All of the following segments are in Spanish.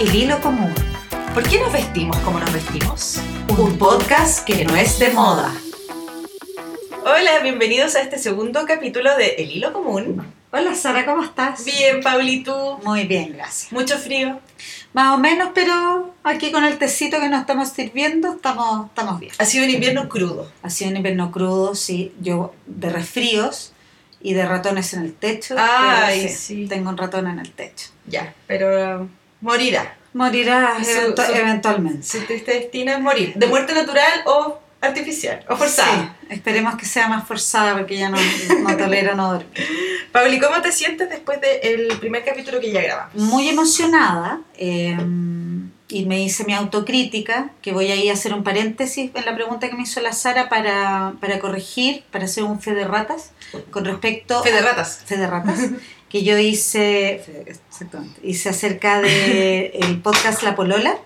El hilo común. ¿Por qué nos vestimos como nos vestimos? Un podcast que no es de moda. Hola, bienvenidos a este segundo capítulo de El hilo común. Hola Sara, ¿cómo estás? Bien, Pauli, ¿tú? Muy bien, gracias. Mucho frío. Más o menos, pero aquí con el tecito que nos estamos sirviendo estamos, estamos bien. Ha sido un invierno crudo. Ha sido un invierno crudo, sí. Yo de resfríos y de ratones en el techo. Ay, pero sí. Tengo un ratón en el techo. Ya, pero morirá. Morirá eventu- su- eventualmente. Su triste destino es morir. De muerte natural o artificial, o forzada. Sí, esperemos que sea más forzada porque ya no, no tolero no dormir. Pauli, ¿cómo te sientes después del primer capítulo que ya grabamos? Muy emocionada eh, y me hice mi autocrítica, que voy a ir a hacer un paréntesis en la pregunta que me hizo la Sara para, para corregir, para hacer un fe de ratas con respecto Fe de ratas. fe de ratas que yo hice fe- exactamente, hice acerca de el podcast La Polola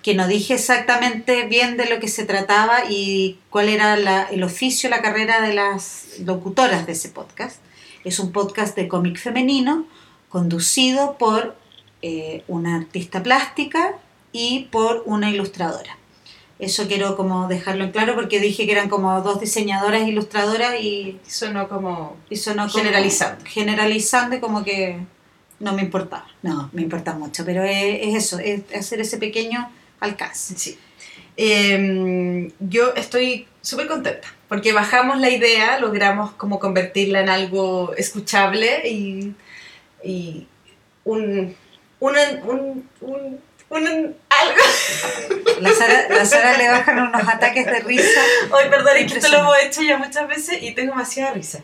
que no dije exactamente bien de lo que se trataba y cuál era la- el oficio, la carrera de las locutoras de ese podcast. Es un podcast de cómic femenino conducido por eh, una artista plástica y por una ilustradora. Eso quiero como dejarlo en claro porque dije que eran como dos diseñadoras e ilustradoras y Sonó como... y sonó como- Generalizando. Generalizando y como que no me importaba. No, me importa mucho, pero es, es eso, es hacer ese pequeño alcance. Sí. Eh, yo estoy súper contenta porque bajamos la idea, logramos como convertirla en algo escuchable y, y un, un, un, un, un- algo. La Sara, la Sara le bajan unos ataques de risa. Ay, perdón, es que esto lo hemos hecho ya muchas veces y tengo demasiada risa.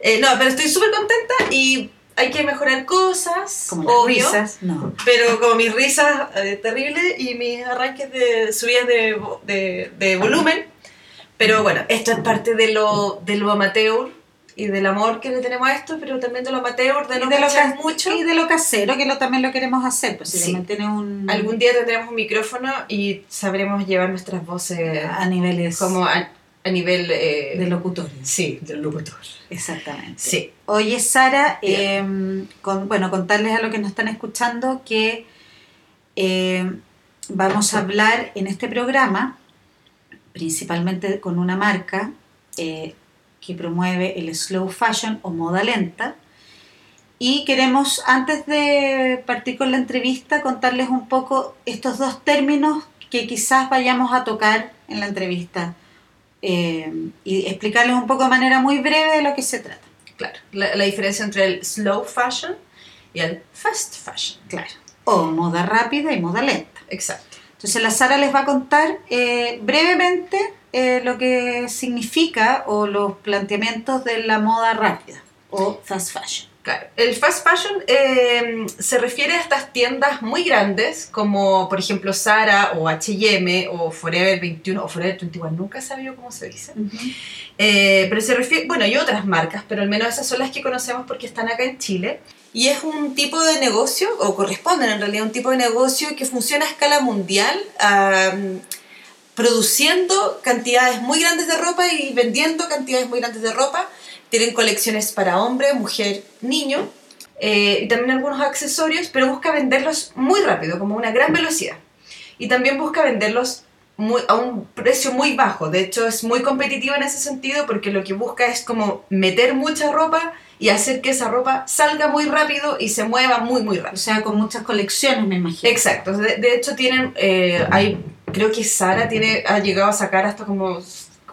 Eh, no, pero estoy súper contenta y hay que mejorar cosas, Como obvio. risas. No. Pero como mis risas eh, terribles y mis arranques de subidas de, de, de volumen. Pero bueno, esto es parte de lo, de lo amateur y del amor que le tenemos a esto, pero también de lo amateur, de Y no de, lo mucho. y de lo casero, que lo, también lo queremos hacer. Pues si Sí. un. Algún día tendremos un micrófono y sabremos llevar nuestras voces a niveles como a, a nivel... eh, de locutores. Sí, del locutor. Exactamente. Sí. Oye, Sara, eh, con, bueno, contarles a los que nos están escuchando que eh, vamos a hablar en este programa, principalmente con una marca eh, que promueve el slow fashion o moda lenta. Y queremos, antes de partir con la entrevista, contarles un poco estos dos términos que quizás vayamos a tocar en la entrevista eh, y explicarles un poco de manera muy breve de lo que se trata. Claro. La, la diferencia entre el slow fashion y el fast fashion. Claro. O moda rápida y moda lenta. Exacto. Entonces la Sara les va a contar eh, brevemente eh, lo que significa o los planteamientos de la moda rápida o fast fashion. Claro, el fast fashion eh, se refiere a estas tiendas muy grandes como por ejemplo Zara o H&M o Forever 21 o Forever 21, nunca he sabido cómo se dice. Eh, pero se refiere, bueno, y otras marcas, pero al menos esas son las que conocemos porque están acá en Chile. Y es un tipo de negocio, o corresponden en realidad a un tipo de negocio que funciona a escala mundial, produciendo cantidades muy grandes de ropa y vendiendo cantidades muy grandes de ropa. Tienen colecciones para hombre, mujer, niño, eh, y también algunos accesorios, pero busca venderlos muy rápido, como una gran velocidad. Y también busca venderlos muy- a un precio muy bajo. De hecho, es muy competitivo en ese sentido porque lo que busca es como meter mucha ropa y hacer que esa ropa salga muy rápido y se mueva muy, muy O rápido. sea, con muchas colecciones, me imagino. Exacto. De, de hecho, tienen, eh, hay, creo que Sara tiene, ha llegado a sacar hasta como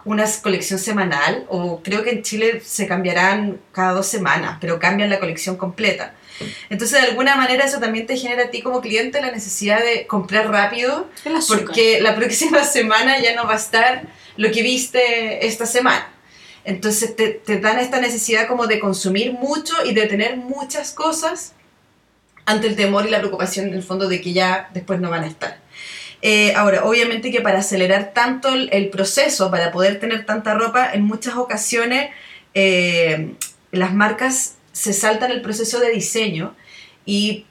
una colección semanal, o creo que en Chile se cambiarán cada dos semanas, pero cambian la colección completa. Entonces, de alguna manera, eso también te genera a ti como cliente la necesidad de comprar rápido, porque la próxima semana ya no va a estar lo que viste esta semana. Entonces te, te dan esta necesidad como de consumir mucho y de tener muchas cosas ante el temor y la preocupación en el fondo de que ya después no van a estar. Eh, ahora, obviamente que para acelerar tanto el, el proceso, para poder tener tanta ropa, en muchas ocasiones eh, las marcas se saltan el proceso de diseño y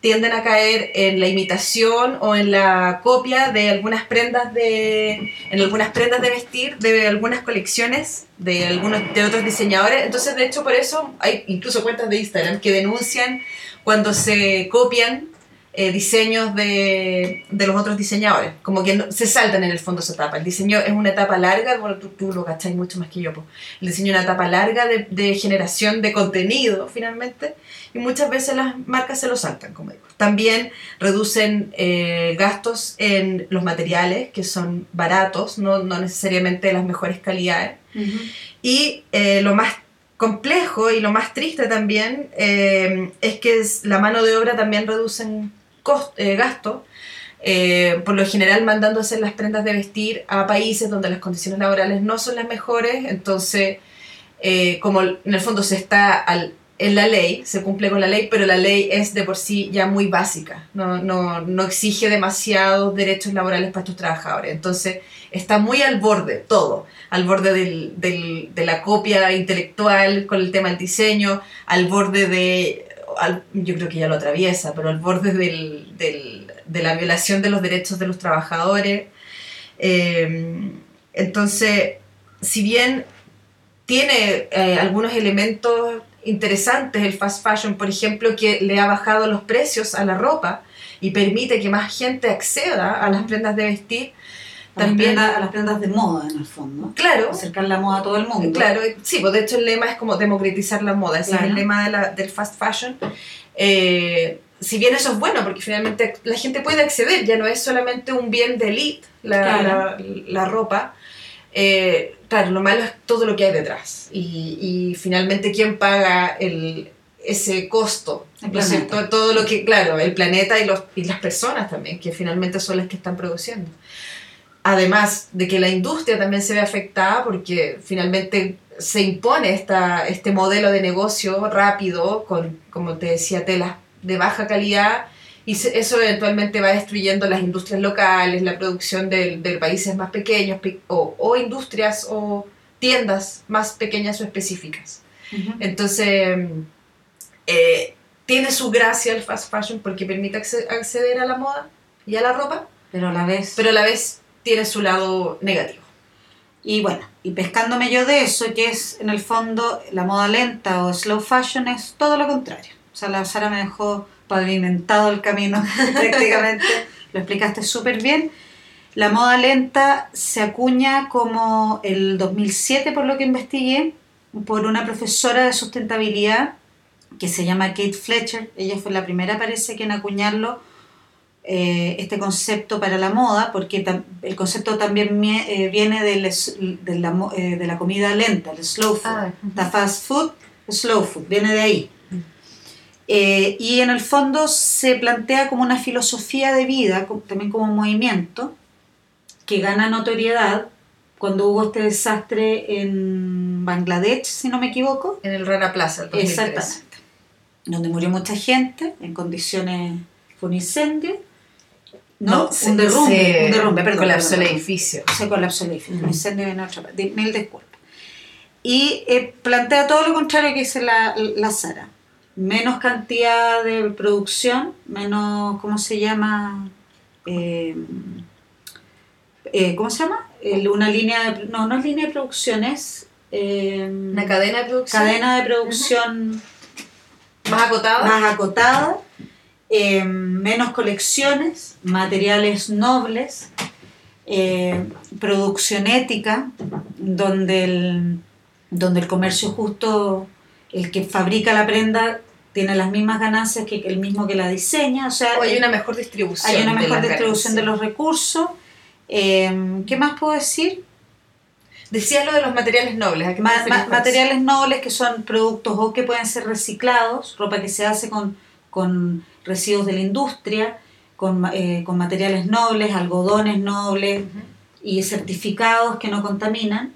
tienden a caer en la imitación o en la copia de algunas prendas de en algunas prendas de vestir de algunas colecciones de algunos de otros diseñadores. Entonces de hecho por eso hay incluso cuentas de Instagram que denuncian cuando se copian eh, diseños de, de, los otros diseñadores. Como que se saltan en el fondo esa etapa. El diseño es una etapa larga, bueno, tú, tú lo cacháis mucho más que yo. Pues. El diseño es una etapa larga de, de, generación de contenido, finalmente, y muchas veces las marcas se lo saltan, como digo. También reducen eh, gastos en los materiales, que son baratos, no, no necesariamente de las mejores calidades. Y eh, lo más complejo y lo más triste también es que es, la mano de obra también reducen eh, gasto, eh, por lo general mandando hacer las prendas de vestir a países donde las condiciones laborales no son las mejores, entonces eh, como en el fondo se está al, en la ley, se cumple con la ley, pero la ley es de por sí ya muy básica, no, no, no exige demasiados derechos laborales para estos trabajadores, entonces está muy al borde todo, al borde del, de la copia intelectual con el tema del diseño, al borde de yo creo que ya lo atraviesa, pero al borde del, de la violación de los derechos de los trabajadores. Eh, entonces, si bien tiene eh, algunos elementos interesantes el fast fashion, por ejemplo, que le ha bajado los precios a la ropa y permite que más gente acceda a las prendas de vestir, también a las prendas de moda en el fondo. Claro. Acercar la moda a todo el mundo. Claro, sí, pues de hecho el lema es como democratizar la moda, ese es el lema de la, del fast fashion. Eh, si bien eso es bueno, porque finalmente la gente puede acceder, ya no es solamente un bien de elite la, la, la, ropa. Eh, claro, lo malo es todo lo que hay detrás. Y, y finalmente, ¿quién paga el, ese costo? Todo, todo lo que, claro, el planeta y, los, y las personas también, que finalmente son las que están produciendo. Además de que la industria también se ve afectada porque finalmente se impone esta, este modelo de negocio rápido con, como te decía, telas de baja calidad y eso eventualmente va destruyendo las industrias locales, la producción de, de países más pequeños o, o, industrias o tiendas más pequeñas o específicas. Entonces, eh, tiene su gracia el fast fashion porque permite acceder a la moda y a la ropa, pero a la vez, pero a la vez tiene su lado negativo. Y bueno, y pescándome yo de eso, que es en el fondo la moda lenta o slow fashion, es todo lo contrario. O sea, la Sara me dejó pavimentado el camino prácticamente, lo explicaste súper bien. La moda lenta se acuña como el 2007, por lo que investigué, por una profesora de sustentabilidad que se llama Kate Fletcher. Ella fue la primera, parece que en acuñarlo eh, este concepto para la moda, porque el concepto también eh, viene de, la, eh, de, la, comida lenta, el slow food. Ah, fast food, slow food, viene de ahí. Mm. y en el fondo se plantea como una filosofía de vida, también como un movimiento, que gana notoriedad cuando hubo este desastre en Bangladesh, si no me equivoco. En el Rana Plaza, el Exactamente. Donde murió mucha gente en condiciones, fue un incendio ¿no? un derrumbe, un derrumbe, perdón. Colapsó el edificio. Se colapsó el edificio, un incendio en otra parte, mil disculpas. Y eh, plantea todo lo contrario que dice la, la Sara. Menos cantidad de producción, menos, ¿cómo se llama? Eh, eh, ¿Cómo se llama? una línea de, no, no es línea de producción, es... una cadena de producción. Cadena de producción. Más acotada. Más acotada eh, menos colecciones, materiales nobles, eh, producción ética, donde el, donde el comercio justo, el que fabrica la prenda, tiene las mismas ganancias que el mismo que la diseña. O, sea, hay una mejor distribución. Hay una mejor distribución de los recursos. Eh, ¿Qué más puedo decir? Decías lo de los materiales nobles. materiales nobles que son productos o que pueden ser reciclados, ropa que se hace con, con residuos de la industria, con, eh, con materiales nobles, algodones nobles y certificados que no contaminan.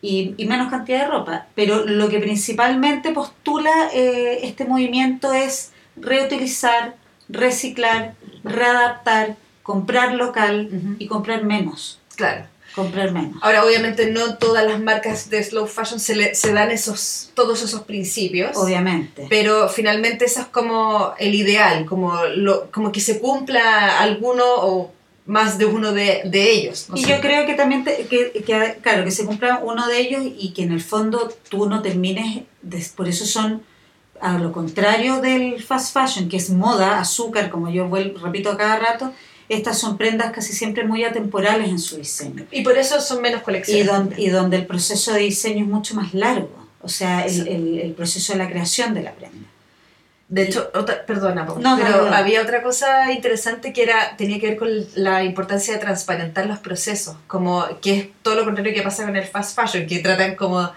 Y, y, menos cantidad de ropa. Pero lo que principalmente postula eh, este movimiento es reutilizar, reciclar, readaptar, comprar local y comprar menos. Claro comprar menos. Ahora, obviamente no todas las marcas de slow fashion se, le, se dan esos, todos esos principios. Obviamente. Pero finalmente eso es como el ideal, como, lo, como que se cumpla alguno o más de uno de, de ellos. y yo creo que también, que, que, claro, que se cumpla uno de ellos y que en el fondo tú no termines, por eso son a lo contrario del fast fashion, que es moda, azúcar, como yo vuelvo, repito a cada rato, estas son prendas casi siempre muy atemporales en su diseño. Y por eso son menos Y colecciones. y donde el proceso de diseño es mucho más largo, o sea, el, el- el proceso de la creación de la prenda. De hecho, otra, perdona, No, pero no. había otra cosa interesante que era tenía que ver con la importancia de transparentar los procesos, como que es todo lo contrario que pasa con el fast fashion, que tratan como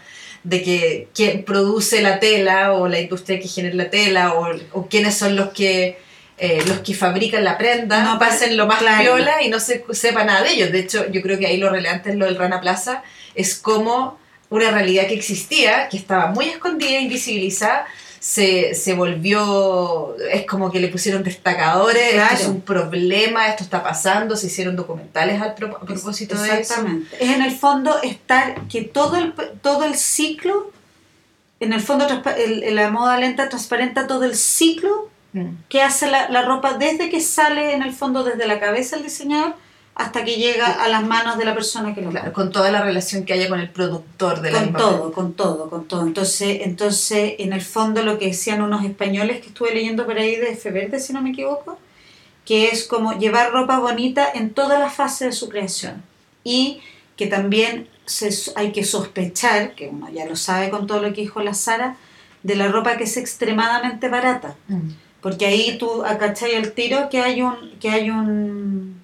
de que quién produce la tela o la industria que genera la tela o, o quiénes son los que eh, los que fabrican la prenda No, pasen lo más claro. piola y no se sepa nada de ellos. De hecho, yo creo que ahí lo relevante en lo del Rana Plaza es como una realidad que existía, que estaba muy escondida, invisibilizada, se, se volvió, es como que le pusieron destacadores, Claro. esto es un problema, esto está pasando, se hicieron documentales al pro- a propósito de eso. Exactamente. Es en el fondo estar que todo el, todo el ciclo, en el fondo la moda lenta transparenta todo el ciclo. Que hace la, la ropa desde que sale en el fondo desde la cabeza del diseñador hasta que llega a las manos de la persona que lo Claro, con toda la relación que haya con el productor de la Con todo, con todo, con todo. Entonces, entonces, en el fondo lo que decían unos españoles que estuve leyendo por ahí de Feverde, si no me equivoco, que es como llevar ropa bonita en toda la fase de su creación. Y que también se, hay que sospechar, que uno ya lo sabe con todo lo que dijo la Sara, de la ropa que es extremadamente barata. Mm. Porque ahí tú acachai el tiro que hay un que hay un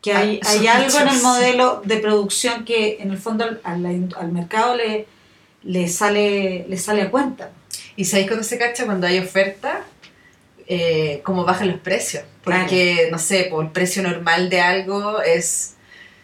que hay, Ah, hay algo en el modelo de producción que en el fondo al, al- al mercado le, le sale le sale a cuenta. Y sabéis cuando se cacha cuando hay oferta, eh, cómo bajan los precios. Porque, no sé, por el precio normal de algo es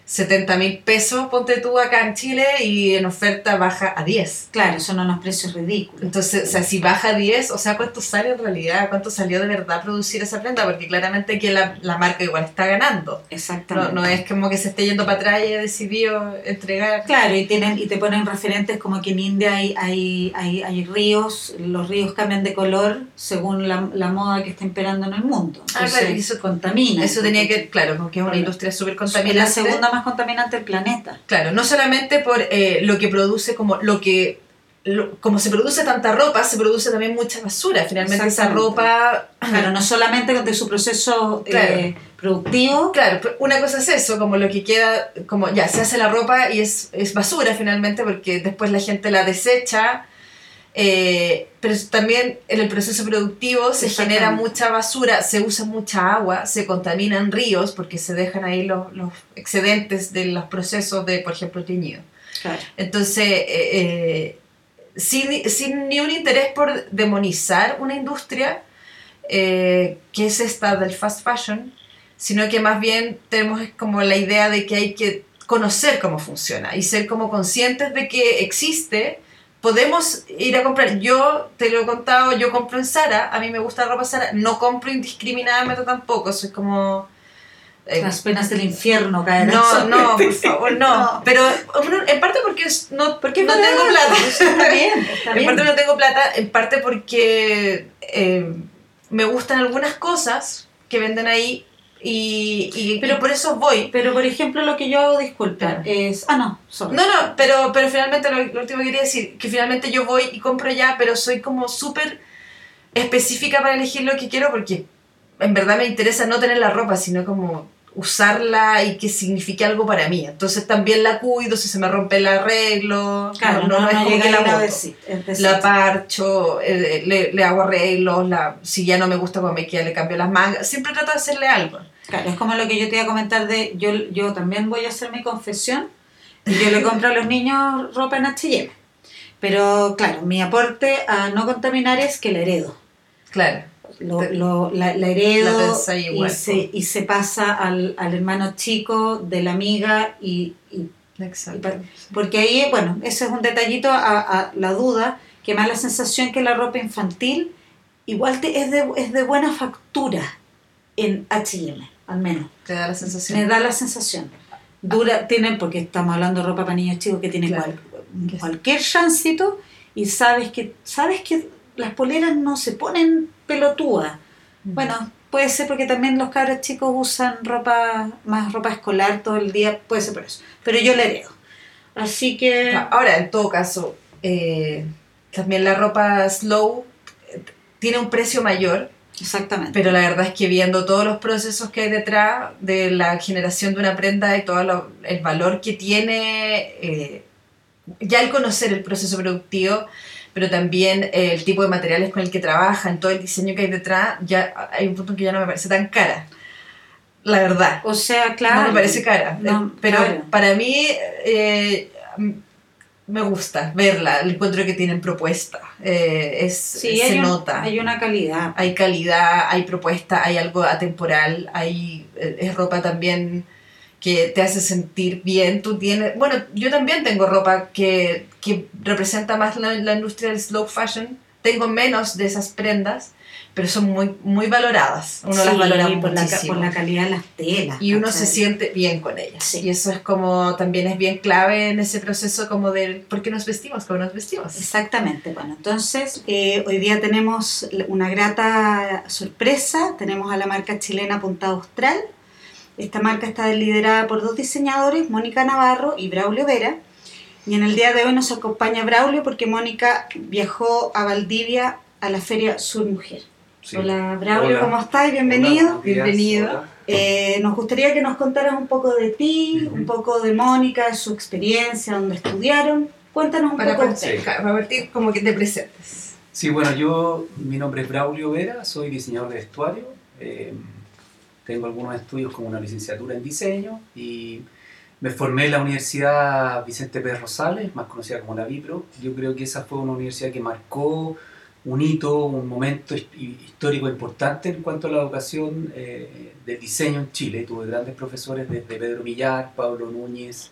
70 mil pesos, ponte tú acá en Chile, y en oferta baja a 10. Claro, son unos precios ridículos. Entonces, o sea, si baja a 10, o sea, ¿cuánto sale en realidad? ¿Cuánto salió de verdad producir esa prenda? Porque claramente que la, la marca igual está ganando. No, Exactamente. no es como que se esté yendo para atrás y haya decidido entregar. Claro, y tienen y te ponen referentes como que en India hay, hay, hay, hay ríos, los ríos cambian de color según la, la moda que está imperando en el mundo. Ah, Entonces, claro, y eso- contamina. Eso tenía que, claro, porque es una industria súper Es la contaminante. segunda más contaminante del planeta. Claro, no solamente por eh, lo que produce, como lo que lo- como se produce tanta ropa, se produce también mucha basura. Finalmente esa ropa... Claro, no solamente de su proceso Claro. eh, productivo, Claro, una cosa es eso, como lo que queda, como ya, se hace la ropa y es, es basura finalmente porque después la gente la desecha, eh, pero también en el proceso productivo se genera mucha basura, se usa mucha agua, se contaminan ríos porque se dejan ahí los, los excedentes de los procesos de, por ejemplo, teñido. claro, Entonces, eh, eh, sin, sin ni un interés por demonizar una industria, eh, que es esta del fast fashion, sino que más bien tenemos como la idea de que hay que conocer cómo funciona y ser como conscientes de que existe. Podemos ir a comprar, yo te lo he contado, yo compro en Sara, a mí me gusta la ropa Sara, no compro indiscriminadamente tampoco, soy como... eh, las penas del infierno caerán no, no, por favor, no. No. Pero en parte porque es- no, Porque no tengo plata. Está bien, está En parte no tengo plata, en parte porque eh, me gustan algunas cosas que venden ahí y, y- Pero- y por eso voy. Pero por ejemplo lo que yo hago, disculpa, es... Ah, no, sorry. No, no, pero, pero finalmente lo, lo último que quería decir, que finalmente yo voy y compro ya, pero soy como súper específica para elegir lo que quiero porque en verdad me interesa no tener la ropa, sino como usarla y que signifique algo para mí. Entonces también la cuido, si se me rompe el arreglo, Claro, no, no, es como que la boto. decir, La parcho, eh, le, le hago arreglos, la, si ya no me gusta cómo me queda, le cambio las mangas. Siempre trato de hacerle algo. Claro, es como lo que yo te iba a comentar de, yo, yo también voy a hacer mi confesión y yo le compro a los niños ropa en H&M. Pero claro, mi aporte a no contaminar es que la heredo. Claro. Lo, lo- la, la heredo igual, y, se, y se pasa al, al hermano chico de la amiga y, y- Exacto. porque ahí, bueno, ese es un detallito a, a la duda, que me da la sensación que la ropa infantil igual te- es, de, es de buena factura en H&M, al menos. Te da la sensación. Me da la sensación. Dura, tienen, porque estamos hablando de ropa para niños chicos que tiene Claro. cual- cualquier chancito y sabes que, sabes que las poleras no se ponen pelotúas. Bueno, puede ser porque también los cabros chicos usan ropa, más ropa escolar todo el día, puede ser por eso. Pero yo le heredo. Así que... Ahora, en todo caso, eh, también la ropa slow, eh, tiene un precio mayor, Exactamente. pero la verdad es que viendo todos los procesos que hay detrás de la generación de una prenda y todo lo- el valor que tiene, eh, ya el conocer el proceso productivo, pero también eh, el tipo de materiales con el que trabajan, todo el diseño que hay detrás, ya hay un punto en que ya no me parece tan cara. La verdad. o sea, claro. No me parece cara. No, Eh, pero claro. para mí eh, m- me gusta verla, el encuentro que tienen propuesta. Eh, es, Sí, se hay, un- nota. hay una calidad. Hay calidad, hay propuesta, hay algo atemporal, hay, es ropa también que te hace sentir bien. Tú tienes, bueno, yo también tengo ropa que, que representa más la, la industria del slow fashion. Tengo menos de esas prendas, pero son muy, muy valoradas. Uno las Sí, valora por la, muchísimo por la calidad de las telas. y uno se siente bien con ellas. Sí. Y eso es como, también es bien clave en ese proceso como del por qué nos vestimos, cómo nos vestimos. Exactamente, bueno, entonces eh, hoy día tenemos una grata sorpresa, tenemos a la marca chilena Punta Austral. Esta marca está liderada por dos diseñadores, Mónica Navarro y Braulio Vera. Y en el día de hoy nos acompaña Braulio porque Mónica viajó a Valdivia a la feria Sur Mujer. Sí. Hola Braulio, Hola. ¿cómo estás? Bienvenido. Hola. Bienvenido. Hola. Eh, nos gustaría que nos contaras un poco de ti, Ujú. un poco de Mónica, su experiencia, dónde estudiaron. Cuéntanos un Para poco de partir, usted. para partir como que te presentes. Sí, bueno, yo, mi nombre es Braulio Vera, soy diseñador de vestuario. eh, tengo algunos estudios como una licenciatura en diseño y me formé en la Universidad Vicente Pérez Rosales, más conocida como la Vipro. Yo creo que esa fue una universidad que marcó un hito, un momento his- histórico importante en cuanto a la educación eh, del diseño en Chile. Tuve grandes profesores desde Pedro Millar, Pablo Núñez,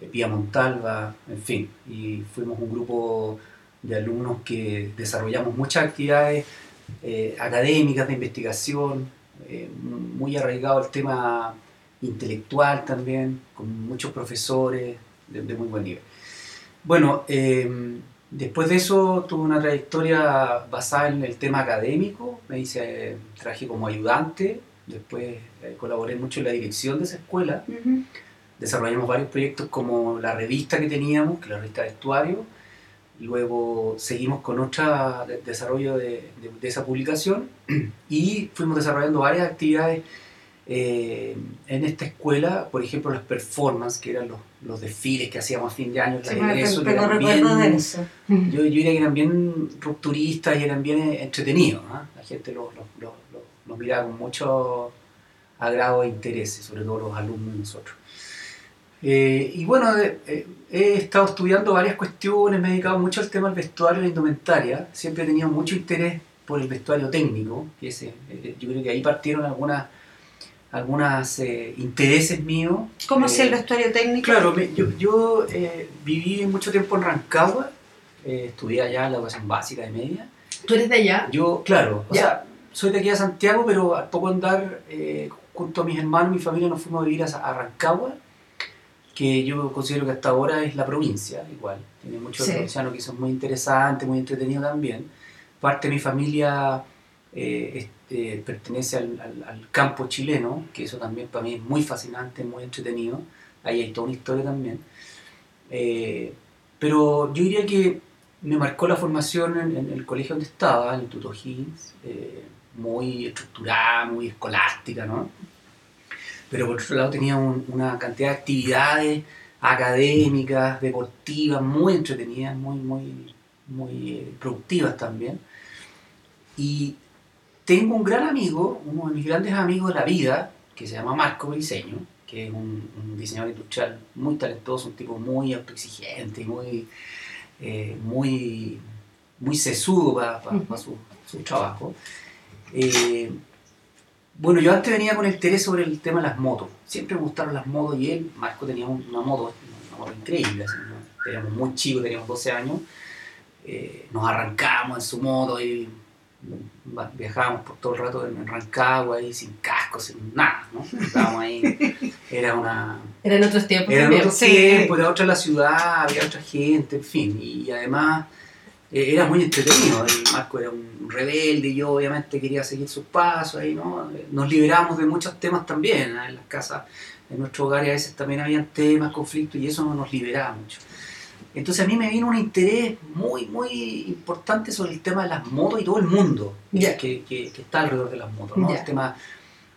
eh, Pía Montalva, en fin, y fuimos un grupo de alumnos que desarrollamos muchas actividades eh, académicas de investigación, eh, muy arraigado el tema intelectual también, con muchos profesores de, de muy buen nivel. Bueno, eh, después de eso tuve una trayectoria basada en el tema académico, me hice, trabajé como ayudante, después eh, colaboré mucho en la dirección de esa escuela, Ujú. desarrollamos varios proyectos como la revista que teníamos, que es la revista de vestuario, luego seguimos con otro desarrollo de, de- de esa publicación y fuimos desarrollando varias actividades eh, en esta escuela, por ejemplo las performances, que eran los, los desfiles que hacíamos a fin de año, Sí, tengo eran de bien- eso. yo, yo diría que eran bien rupturistas y eran bien eh, entretenidos. ¿ah? La gente los, miraba con mucho agrado e interés, sobre todo los alumnos nosotros. Eh, y bueno, eh, eh, he estado estudiando varias cuestiones, me he dedicado mucho al tema del vestuario y la indumentaria. Siempre he tenido mucho interés por el vestuario técnico, que ese, eh, yo creo que ahí partieron algunas algunos intereses míos. ¿Cómo Eh, hacía el vestuario técnico? Claro, me- yo, yo eh, viví mucho tiempo en Rancagua, eh, estudié allá la educación básica de media. ¿Tú eres de allá? Yo, claro, o Ya. sea, soy de aquí a Santiago, pero al poco andar, eh, junto a mis hermanos y mi familia, nos fuimos a vivir a, a Rancagua, que yo considero que hasta ahora es la provincia, igual. Tiene muchos Sí. provincianos que son muy interesantes, muy entretenidos también. Parte de mi familia eh, es- eh, pertenece al, al- al campo chileno, que eso también para mí es muy fascinante, muy entretenido. Ahí hay toda una historia también. Eh, pero yo diría que me marcó la formación en, en el colegio donde estaba, en el Instituto Higgins, eh, muy estructurada, muy escolástica, ¿no? Pero por otro lado tenía un- una cantidad de actividades académicas, deportivas, muy entretenidas, muy, muy, muy eh, productivas también. Y tengo un gran amigo, uno de mis grandes amigos de la vida, que se llama Marco Briseño, que es un, un diseñador industrial muy talentoso, un tipo muy autoexigente, muy, eh, muy, muy sesudo para, su, su trabajo. Eh, bueno, yo antes venía con el interés sobre el tema de las motos. Siempre me gustaron las motos y él, Marco, tenía un- una moto, una moto increíble. así, ¿no? Éramos muy chicos, teníamos 12 años. Eh, nos arrancábamos en su moto y viajábamos por todo el rato en, Rancagua y sin casco, sin nada, ¿no? Estábamos ahí, era una... Eran otros tiempos Era también. otro Sí. tiempo, era otra la ciudad, había otra gente, en fin, y, además eh, era muy entretenido, el Marco era un rebelde y yo obviamente quería seguir sus pasos ahí, ¿no? Eh, Nos liberamos de muchos temas también, ¿eh? en las casas, en nuestro hogar a veces también habían temas, conflictos y eso nos liberaba mucho. Entonces a mí me vino un interés muy, muy importante sobre el tema de las motos y todo el mundo que, que- que está alrededor de las motos, ¿no? El tema,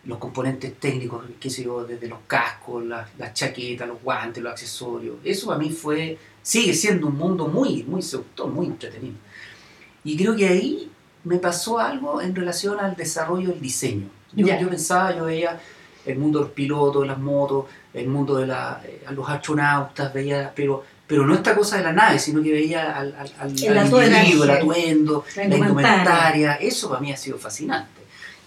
los componentes técnicos, qué sé yo, desde los cascos, las, las chaquetas, los guantes, los accesorios. Eso para mí fue, sigue siendo un mundo muy, muy seductor, muy entretenido. Y creo que ahí me pasó algo en relación al desarrollo del diseño. Yo, Ya. yo pensaba, yo veía el mundo de los pilotos, de las motos, el mundo de la, eh, a los astronautas, veía, pero, pero no esta cosa de la nave, sino que veía al, al, al- El al atuendo. individuo, el atuendo, La la indumentaria, eso para mí ha sido fascinante.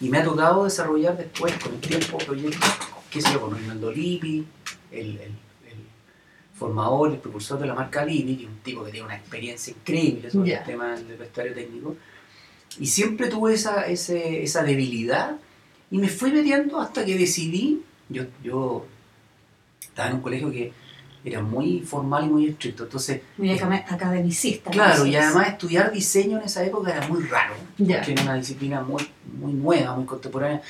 Y me ha tocado desarrollar después, con el tiempo, proyectos, qué sé yo, con Reinaldo Lippi, el, el- el formador, el propulsor de la marca Lippi, que es un tipo que tiene una experiencia increíble sobre Ya. el tema del vestuario técnico. Y siempre tuve esa, ese- esa debilidad y me fui metiendo hasta que decidí, yo, yo estaba en un colegio que era muy formal y muy estricto, entonces Muy acame- academicista. Claro, y además estudiar diseño en esa época era muy raro, Ya. porque era una disciplina muy, muy nueva, muy contemporánea.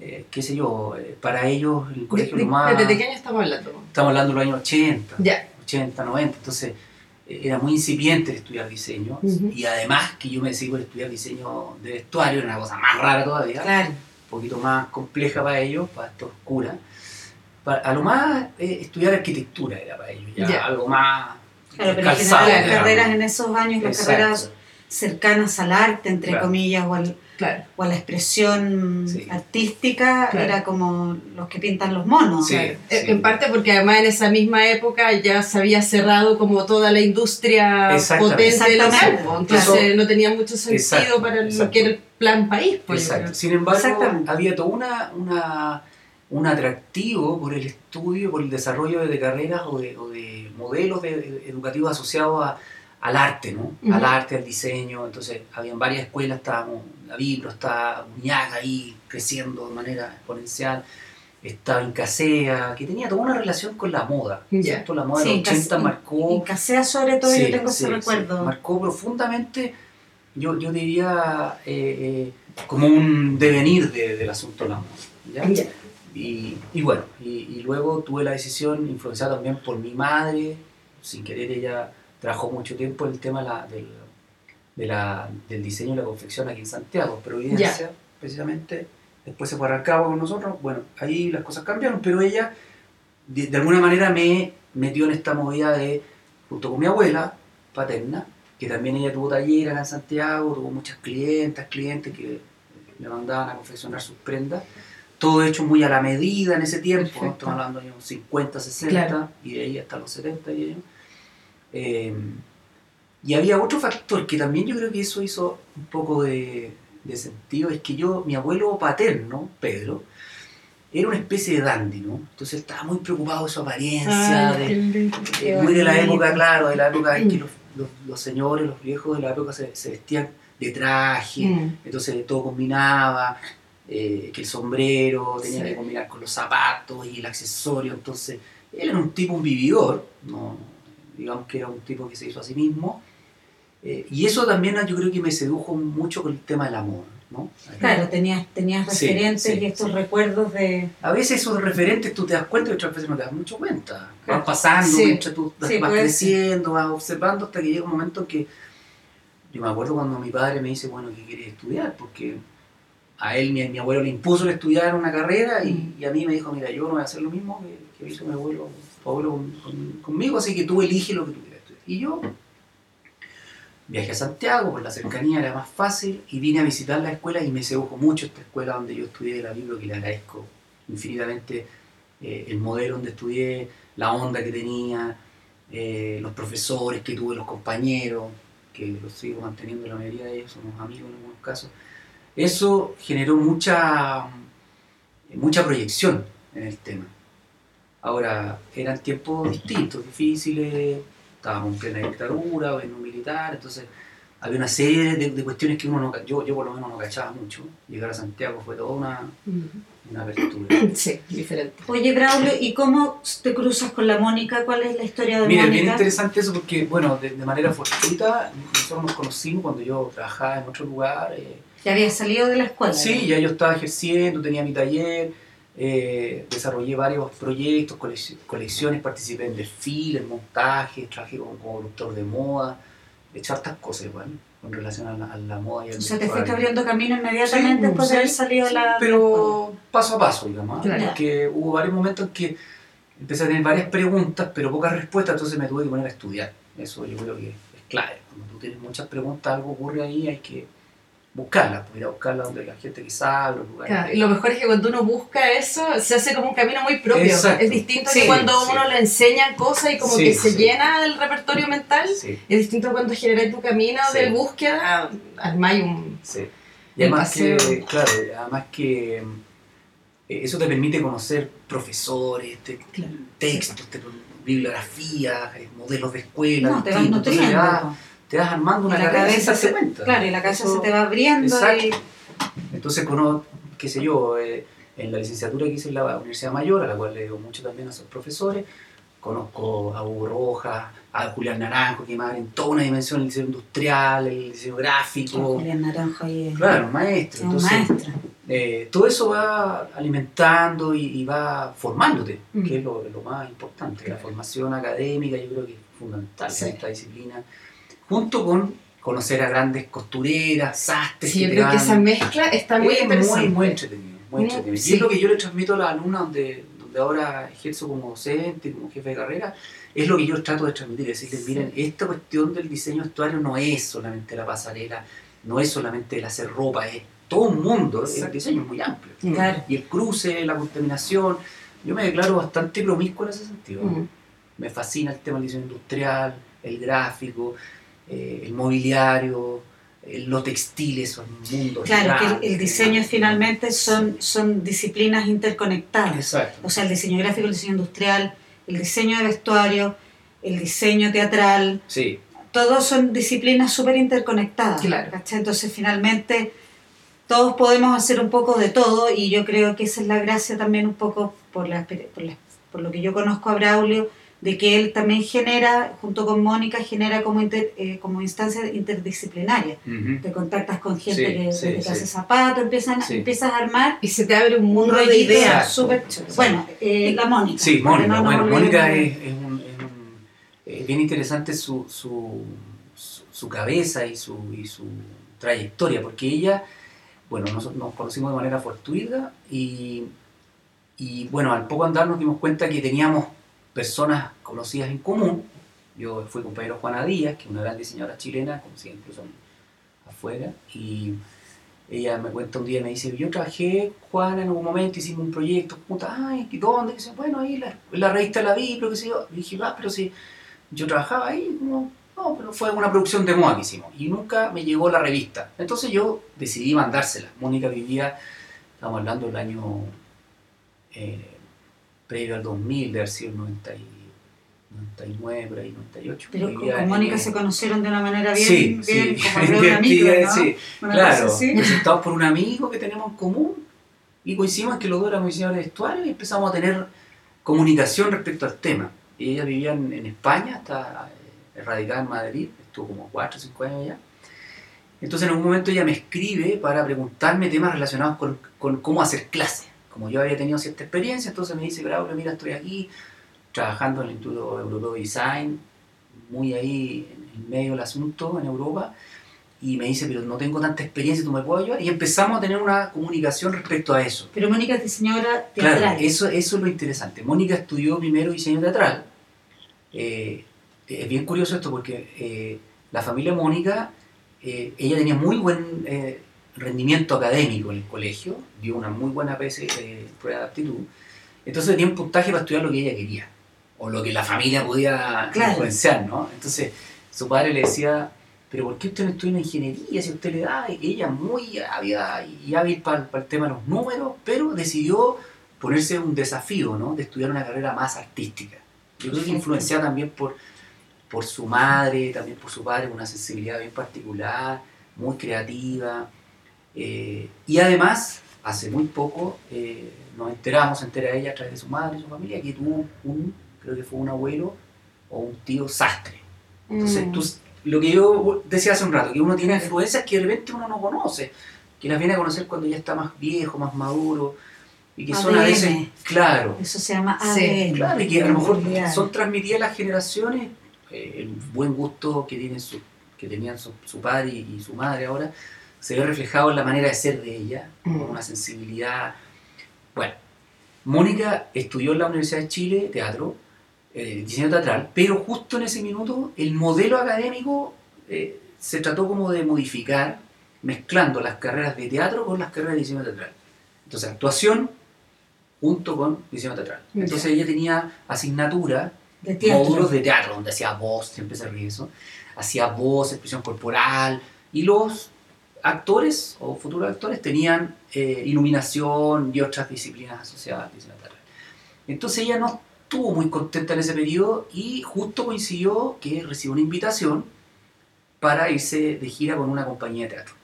Eh, qué sé yo, eh, para ellos el ¿De, colegio de- más... ¿Desde qué año estamos hablando? Estamos hablando de los años 80, Ya. 80, 90, entonces eh, era muy incipiente estudiar diseño Ujú. y además que yo me por estudiar diseño de vestuario, era una cosa más rara todavía, Claro. un poquito más compleja para ellos, para esto oscura. Para- a lo más eh, estudiar arquitectura era para ellos, ya, Ya. algo más Claro, pero calzado, las carreras en esos años, las Exacto. carreras cercanas al arte, entre Claro. comillas, o, al- Claro. o a la expresión Sí. artística, Claro. era como los que pintan los monos. Sí. Eh, En parte porque además en esa misma época ya se había cerrado como toda la industria potente local, Exactamente. pues, entonces Eso- no tenía mucho sentido Exacto, para lo exacto. que era el plan país. pues, Exacto. Sin embargo, había todo una, una, un atractivo por el estudio, por el desarrollo de carreras o de, o de modelos de- de- educativos asociados a- al arte, ¿no? Ujú. Al arte, al diseño. Entonces, habían varias escuelas, estábamos, la Vibro, estaba Uñaga ahí creciendo de manera exponencial, estaba Incasea, que tenía toda una relación con la moda. Ya. ¿cierto? La moda Sí, de los 80 Incasea- marcó... En Casea sobre todo Sí, yo tengo sí, ese recuerdo. Marcó profundamente, yo, yo diría, eh, eh, como un devenir de- del asunto de la moda. ¿ya? Ya. Y, y bueno, y, y luego tuve la decisión, influenciada también por mi madre, sin querer ella trabajó mucho tiempo el tema la- del, de la- del diseño y la confección aquí en Santiago, Providencia, precisamente. Después se fue a Rancagua con nosotros. Bueno, ahí las cosas cambiaron, pero ella de, de alguna manera me metió en esta movida de, junto con mi abuela paterna, que también ella tuvo taller acá en Santiago, tuvo muchas clientas, clientes que le mandaban a confeccionar sus prendas. Todo hecho muy a la medida en ese tiempo, estamos hablando de unos 50, 60, Claro. y de ahí hasta los 70 y ellos. Eh, y había otro factor que también yo creo que eso hizo un poco de, de sentido, es que yo, mi abuelo paterno, Pedro, era una especie de dandy, ¿no? Entonces estaba muy preocupado de su apariencia, Ay, de, qué lindo. muy de la época, claro, de la época en que los, los- los señores, los viejos de la época se, se vestían de traje, Mm. entonces todo combinaba, eh, que el sombrero tenía Sí. que combinar con los zapatos y el accesorio, entonces él era un tipo, un vividor, no, digamos que era un tipo que se hizo a sí mismo, eh, y eso también yo creo que me sedujo mucho con el tema del amor, ¿no? Claro, tenías, tenías Sí, referentes sí, y estos sí. recuerdos de... A veces esos referentes tú te das cuenta y otras veces no te das mucho cuenta. Van Claro. pasando Sí. mientras tú Sí, vas puede creciendo, vas observando hasta que llega un momento en que yo me acuerdo cuando mi padre me dice, bueno, ¿qué quieres estudiar? Porque a él, mi, mi abuelo le impuso el estudiar una carrera y, Mm. y a mí me dijo, mira, yo no voy a hacer lo mismo que, que hizo mi abuelo, tu abuelo con- con- conmigo, así que tú elige lo que tú quieras estudiar. Y yo viajé a Santiago, por la cercanía era más fácil, y vine a visitar la escuela y me sedujo mucho esta escuela donde yo estudié la Biblia, que le agradezco infinitamente eh, el modelo donde estudié, la onda que tenía, eh, los profesores que tuve, los compañeros, que los sigo manteniendo la mayoría de ellos, somos amigos en algunos casos. Eso generó mucha, mucha proyección en el tema. Ahora, eran tiempos distintos, difíciles, estábamos en plena dictadura, en un militar, entonces había una serie de, de cuestiones que uno no, ca- yo, yo por lo menos no cachaba mucho. Llegar a Santiago fue toda una, una apertura. Sí, diferente. Oye, Braulio, ¿y cómo te cruzas con la Mónica? ¿Cuál es la historia de Mira, es bien Mónica? interesante eso porque, bueno, de, de manera fortuita, nosotros nos conocimos cuando yo trabajaba en otro lugar. eh, Ya habías salido de la escuela. sí, ¿no? ya yo estaba ejerciendo, tenía mi taller, eh, desarrollé varios proyectos, colecciones, participé en desfiles, montajes, trabajé como, productor de moda, he hecho hartas cosas igual con relación a la, moda y al O sea, te fuiste abriendo camino inmediatamente después de haber salido la... Pero paso a paso, digamos, ¿ah? porque hubo varios momentos en que empecé a tener varias preguntas, pero pocas respuestas, entonces me tuve que poner a estudiar. Eso yo creo que es clave. Cuando tú tienes muchas preguntas, algo ocurre ahí, hay que buscarla, pues ir a buscarla donde la gente que sabe. y lo mejor es que cuando uno busca eso, se hace como un camino muy propio. Es distinto que cuando uno le enseña cosas y como que se llena el repertorio mental. Es distinto cuando generas tu camino de búsqueda, armáis un. Sí. Y además que, claro, además que eh, eso te permite conocer profesores, textos, bibliografías, eh, modelos de escuela. No, te vas nutriendo te vas armando una la cabeza se, Claro, y la cabeza se te va abriendo. Y... Entonces, conozco, qué sé yo, eh, en la licenciatura que hice en la Universidad Mayor, a la cual le digo mucho también a sus profesores, conozco a Hugo Rojas, a Julián Naranjo, que más en toda una dimensión el diseño industrial, el diseño gráfico. Julián Naranjo ahí es, claro, maestro. un maestro. Eh, todo eso va alimentando y, va formándote, que mm. es lo, lo, más importante. La formación académica yo creo que es fundamental en esta disciplina junto con conocer a grandes costureras, sastres. Sí, yo creo que esa mezcla está muy interesante. Muy, muy entretenido. Muy entretenido. Y es lo que yo le transmito a las alumnas donde, donde ahora ejerzo como docente, como jefe de carrera, es lo que yo trato de transmitir, decirles, miren, esta cuestión del diseño vestuario no es solamente la pasarela, no es solamente el hacer ropa, es todo un mundo, el diseño es muy amplio. Y el cruce, la contaminación, yo me declaro bastante promiscuo en ese sentido. Me fascina el tema del diseño industrial, el gráfico, eh, el mobiliario, eh, lo textil, son mundos. Claro, que el, diseño finalmente son, son disciplinas interconectadas. Exacto. O sea, el diseño gráfico, el diseño industrial, el diseño de vestuario, el diseño teatral. Sí. Todos son disciplinas súper interconectadas. Claro. Entonces, finalmente, todos podemos hacer un poco de todo y yo creo que esa es la gracia también un poco por, la, por, por lo que yo conozco a Braulio de que él también genera, junto con Mónica, genera como, eh, como instancia interdisciplinaria. Te contactas con gente que, hace zapatos, empiezas a armar. Y se te abre un mundo de ideas. Súper Bueno, eh, la Mónica. Sí, Mónica. bueno, Mónica es, bien interesante su, su, su, cabeza y su, y su trayectoria, porque ella, bueno, nos, nos conocimos de manera fortuita y, y bueno, al poco andar nos dimos cuenta que teníamos personas conocidas en común. Yo fui compañero Juana Díaz, que es una gran diseñadora chilena, conocida incluso afuera, y ella me cuenta un día me dice, yo trabajé, Juana, en un momento hicimos un proyecto, puta, ay, ¿y dónde? bueno, ahí la, la revista La Vi, pero que sé yo. Y dije, va, pero si yo trabajaba ahí, no, no, pero fue una producción de moda que hicimos, y nunca me llegó la revista. Entonces yo decidí mandársela. Mónica vivía, estamos hablando del año... Eh, previo al 2000, de haber sido 99, por ahí, 98. Pero con Mónica se conocieron de una manera bien, sí, bien sí, como de amigo, ¿no? sí. claro, presentados por un amigo que tenemos en común y coincidimos que los dos éramos diseñadores de vestuario y empezamos a tener comunicación respecto al tema. Y ella vivía en, España, está eh, radicada en Madrid, estuvo como 4 o 5 años allá. Entonces en un momento ella me escribe para preguntarme temas relacionados con, con cómo hacer clases como yo había tenido cierta experiencia, entonces me dice, Braulio, mira, estoy aquí trabajando en el Instituto Europeo de Design, muy ahí en medio del asunto en Europa, y me dice, pero no tengo tanta experiencia, ¿tú me puedes ayudar? Y empezamos a tener una comunicación respecto a eso. Pero Mónica es diseñadora teatral. Claro, eso, eso es lo interesante. Mónica estudió primero diseño teatral. Eh, es bien curioso esto porque eh, la familia Mónica, eh, ella tenía muy buen rendimiento académico en el colegio, dio una muy buena eh, prueba de aptitud, entonces tenía un puntaje para estudiar lo que ella quería, o lo que la familia podía influenciar, ¿no? Entonces su padre le decía, pero ¿por qué usted no estudia ingeniería si usted le da? Y ella muy ávida y hábil para, el tema de los números, pero decidió ponerse un desafío, ¿no? De estudiar una carrera más artística. Yo creo que influenciada también por, por su madre, también por su padre, con una sensibilidad bien particular, muy creativa. Eh, y además, hace muy poco eh, nos enteramos, se entera ella a través de su madre y su familia, que tuvo un, creo que fue un abuelo o un tío sastre. Entonces, mm. lo que yo decía hace un rato, que uno tiene influencias que de repente uno no conoce, que las viene a conocer cuando ya está más viejo, más maduro. y que son a veces, claro, Eso se llama Sí, ADN. claro, y que a lo mejor son transmitidas las generaciones eh, el buen gusto que tienen su, que tenían su, su padre y, y su madre ahora se ve reflejado en la manera de ser de ella, Mm. con una sensibilidad. Bueno, Mónica estudió en la Universidad de Chile teatro, eh, diseño teatral, pero justo en ese minuto el modelo académico eh, se trató como de modificar, mezclando las carreras de teatro con las carreras de diseño teatral. Entonces, actuación junto con diseño teatral. Entonces ella tenía asignatura De teatro. módulos de teatro, donde hacía voz, siempre se ríe eso, hacía voz, expresión corporal, y los actores o futuros actores tenían eh, iluminación y otras disciplinas asociadas. Entonces ella no estuvo muy contenta en ese periodo y justo coincidió que recibió una invitación para irse de gira con una compañía de teatro.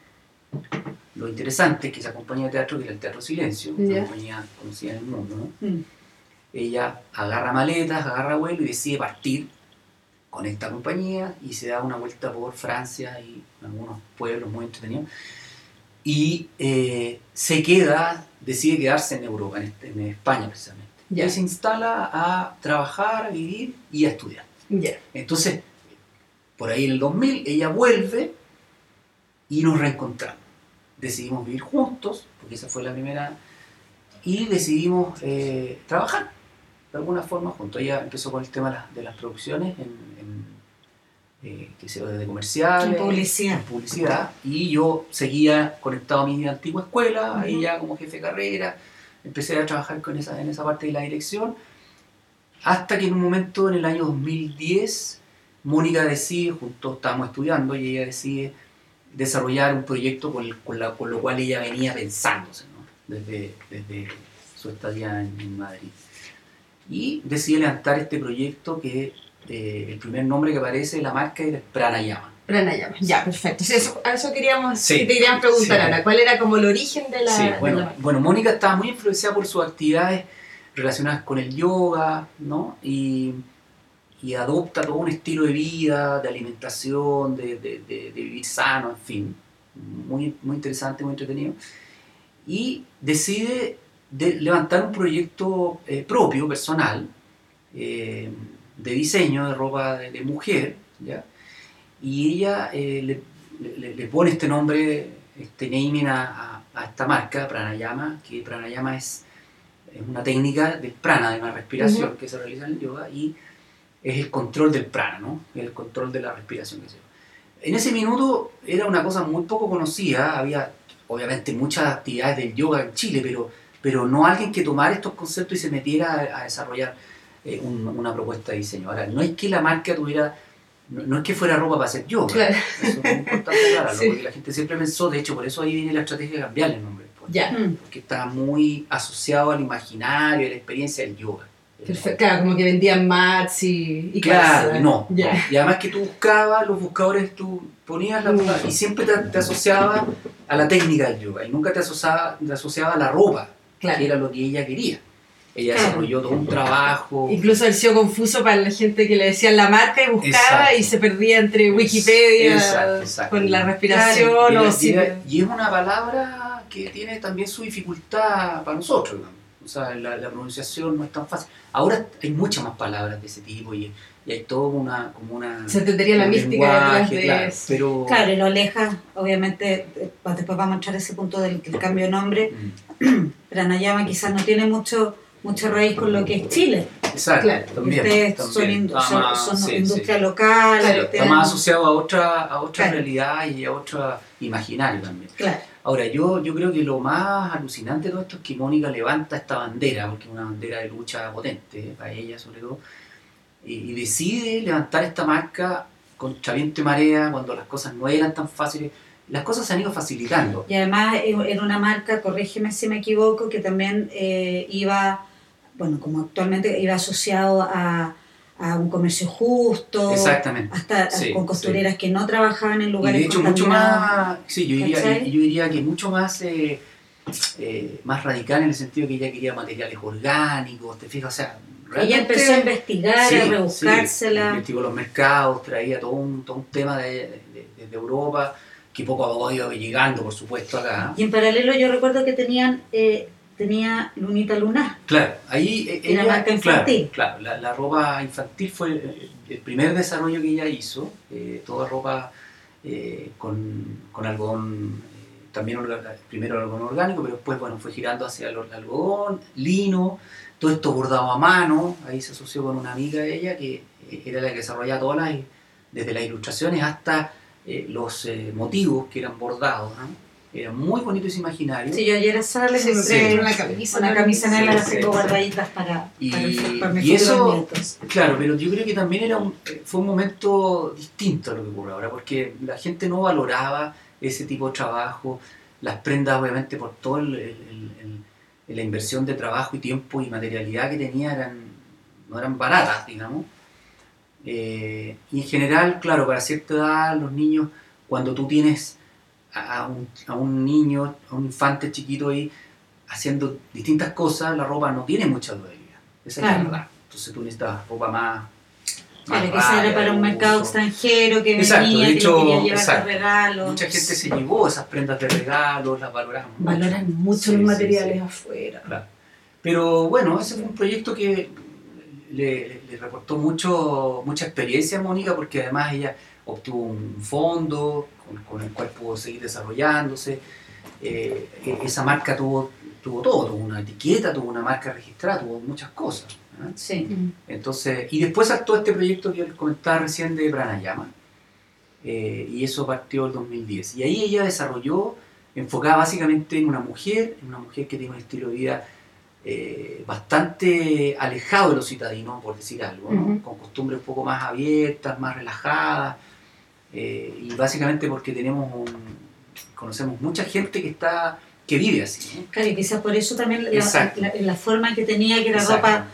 Lo interesante es que esa compañía de teatro, que era el Teatro Silencio, una compañía conocida en el mundo, ¿no? Mm. ella agarra maletas, agarra vuelo y decide partir con esta compañía y se da una vuelta por Francia y algunos pueblos muy entretenidos. Y eh, se queda, decide quedarse en Europa, en, este- en España precisamente. Ya. Y se instala a trabajar, a vivir y a estudiar. Entonces, por ahí en el 2000, ella vuelve y nos reencontramos. Decidimos vivir juntos, porque esa fue la primera, y decidimos eh, trabajar de alguna forma juntos. Ella empezó con el tema de las, de las producciones en, eh, qué sé yo, de comerciales, En publicidad. en publicidad, y yo seguía conectado a mi antigua escuela, Ujú. ella como jefe de carrera, empecé a trabajar con esa, en esa parte de la dirección, hasta que en un momento en el año 2010, Mónica decide, juntos estábamos estudiando, y ella decide desarrollar un proyecto con, el- con la- con lo cual ella venía pensándose, ¿no? desde, desde su estadía en, en Madrid. Y decide levantar este proyecto que eh, el primer nombre que aparece en la marca es Pranayama. Pranayama. Ya, perfecto. Eso, a eso queríamos, Sí. que te querían preguntar Sí. ahora. ¿Cuál era como el origen de la, Sí, de la bueno, marca? bueno, Mónica estaba muy influenciada por sus actividades relacionadas con el yoga, ¿no? Y, y adopta todo un estilo de vida, de alimentación, de, de- de- de vivir sano, en fin. Muy, muy interesante, muy entretenido. Y decide de levantar un proyecto eh, propio, personal, eh, de diseño de ropa de, de mujer, ¿ya? Y ella eh, le, le- le pone este nombre, este naming a, a- a esta marca, Pranayama, que Pranayama es, es una técnica del prana, de una respiración que se realiza en el yoga y es el control del prana, ¿no? El control de la respiración. que se En ese minuto era una cosa muy poco conocida, había obviamente muchas actividades del yoga en Chile, pero, pero no alguien que tomara estos conceptos y se metiera a, a desarrollar eh, un- una propuesta de diseño. Ahora, no es que la marca tuviera, no, no es que fuera ropa para hacer yoga, Claro. eso es muy importante aclararlo, Sí. porque la gente siempre pensó, de hecho, por eso ahí viene la estrategia de cambiarle el nombre. después, Ya. Mm. Porque está muy asociado al imaginario, a la experiencia del yoga. Perfecto. Claro, como que vendían mats y, y Claro, cosas. no. Y además que tú buscabas, los buscadores, tú ponías la Mm. y siempre te, te asociaba a la técnica del yoga y nunca te asociaba, te asociaba a la ropa, que era lo que ella quería. Ella Claro. desarrolló todo un trabajo. Incluso ha sido confuso para la gente que le decían la marca y buscaba Exacto. y se perdía entre Wikipedia Exacto, exacto. con la respiración y, o y y es una palabra que tiene también su dificultad para nosotros. digamos. O sea, la, la pronunciación no es tan fácil. Ahora hay muchas más palabras de ese tipo y, y hay todo una, como una... se entendería la mística detrás de claro, eso. pero... Claro, y lo aleja, obviamente, después vamos a entrar a ese punto del, del cambio de nombre. Mm, Pranayama quizás no tiene mucho mucha raíz con lo que es Chile. Exacto, Claro, también. Ustedes son, también. indu- Está son- más- son sí, industria sí. local. Claro, Está más asociado a otra, a otra Claro. realidad y a otro imaginario también. Claro. Ahora, yo, yo creo que lo más alucinante de todo esto es que Mónica levanta esta bandera, porque es una bandera de lucha potente, eh, para ella sobre todo, y, y decide levantar esta marca contra viento y marea cuando las cosas no eran tan fáciles. Las cosas se han ido facilitando. Y además era una marca, corrígeme si me equivoco, que también eh, iba, bueno, como actualmente iba asociado a, a un comercio justo, Exactamente. hasta Sí, con costureras que no trabajaban en Y lugares de hecho mucho más, sí, yo diría, yo diría que mucho más, eh, eh, más radical en el sentido que ella quería materiales orgánicos, te fijas, o sea, Ella empezó a investigar, Sí, a sí, rebuscársela. investigó los mercados, traía todo un, todo un tema de, de- de- de Europa que poco a poco iba llegando, por supuesto, acá. Y en paralelo yo recuerdo que tenían, eh, tenía Lunita Lunar. Claro, ahí eh, Era ella, marca infantil. Claro, claro, la, la ropa infantil fue el, el primer desarrollo que ella hizo, eh, toda ropa eh, con, con algodón, eh, también primero algodón orgánico, pero después bueno, fue girando hacia el algodón, lino, todo esto bordado a mano, ahí se asoció con una amiga de ella que eh, era la que desarrollaba todas las, desde las ilustraciones hasta eh, los eh, motivos que eran bordados, ¿no? Era muy bonito ese imaginario. Sí, yo ayer a Sara le Sí, compré sí, una camisa. una camisa negra, Sí, las sí. tengo guardaditas para, Y- para, el- para mis y eso-. Claro, pero yo creo que también era un, fue un momento distinto a lo que ocurre ahora, porque la gente no valoraba ese tipo de trabajo, las prendas obviamente por toda la inversión de trabajo y tiempo y materialidad que tenía eran, no eran baratas, digamos. Eh, y en general, claro, para cierta edad los niños, cuando tú tienes a, a un, a un niño, a un infante chiquito ahí haciendo distintas cosas, la ropa no tiene mucha durabilidad. Esa es Claro. la verdad. Entonces tú necesitas ropa más. Claro, más que era para un mercado extranjero que Exacto, venía, de que hecho, quería llevar exacto. regalos. Mucha gente se llevó esas prendas de regalo, las valoraban mucho. Valoran mucho Sí, los sí, materiales sí. afuera. Claro. Pero bueno, ese fue un proyecto que le, le reportó mucho, mucha experiencia a Mónica porque además ella obtuvo un fondo con, con el cual pudo seguir desarrollándose. Eh, e- esa marca tuvo, tuvo todo, tuvo una etiqueta, tuvo una marca registrada, tuvo muchas cosas. ¿eh? Sí. Entonces, y después saltó este proyecto que yo les comentaba recién de Pranayama, eh, y eso partió el 2010. Y ahí ella desarrolló, enfocada básicamente en una mujer, en una mujer que tiene un estilo de vida eh, bastante alejado de lo citadino, por decir algo, ¿no? Ujú. con costumbres un poco más abiertas, más relajadas, eh, y básicamente porque tenemos un- conocemos mucha gente que está que vive así. ¿no? Claro, y quizás por eso también la, Exacto. la- la forma que tenía, que era Exacto. ropa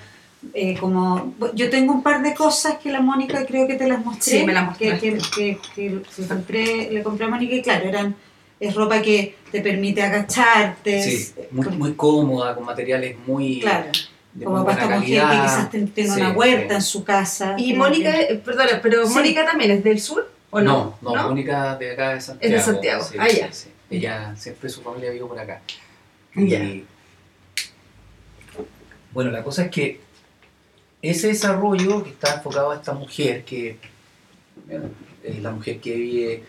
eh, como... Yo tengo un par de cosas que la Mónica creo que te las mostré. Sí, me las que, mostraste. que, que, que le, compré, le compré a Mónica y claro, eran, es ropa que te permite agacharte. Sí, es- muy, con- muy cómoda, con materiales muy... Claro, de como buena esta mujer que quizás ten- tiene Sí, una huerta sí. en su casa. Y Mónica, eh, perdona, pero Sí. Mónica también es del sur, ¿o no? No, no, Mónica de acá de Santiago. Es de Santiago. sí, Ah, ya. sí, sí. Ella siempre su familia vivió por acá. Ya. Y- bueno, la cosa es que ese desarrollo que está enfocado a esta mujer, que es la mujer que vive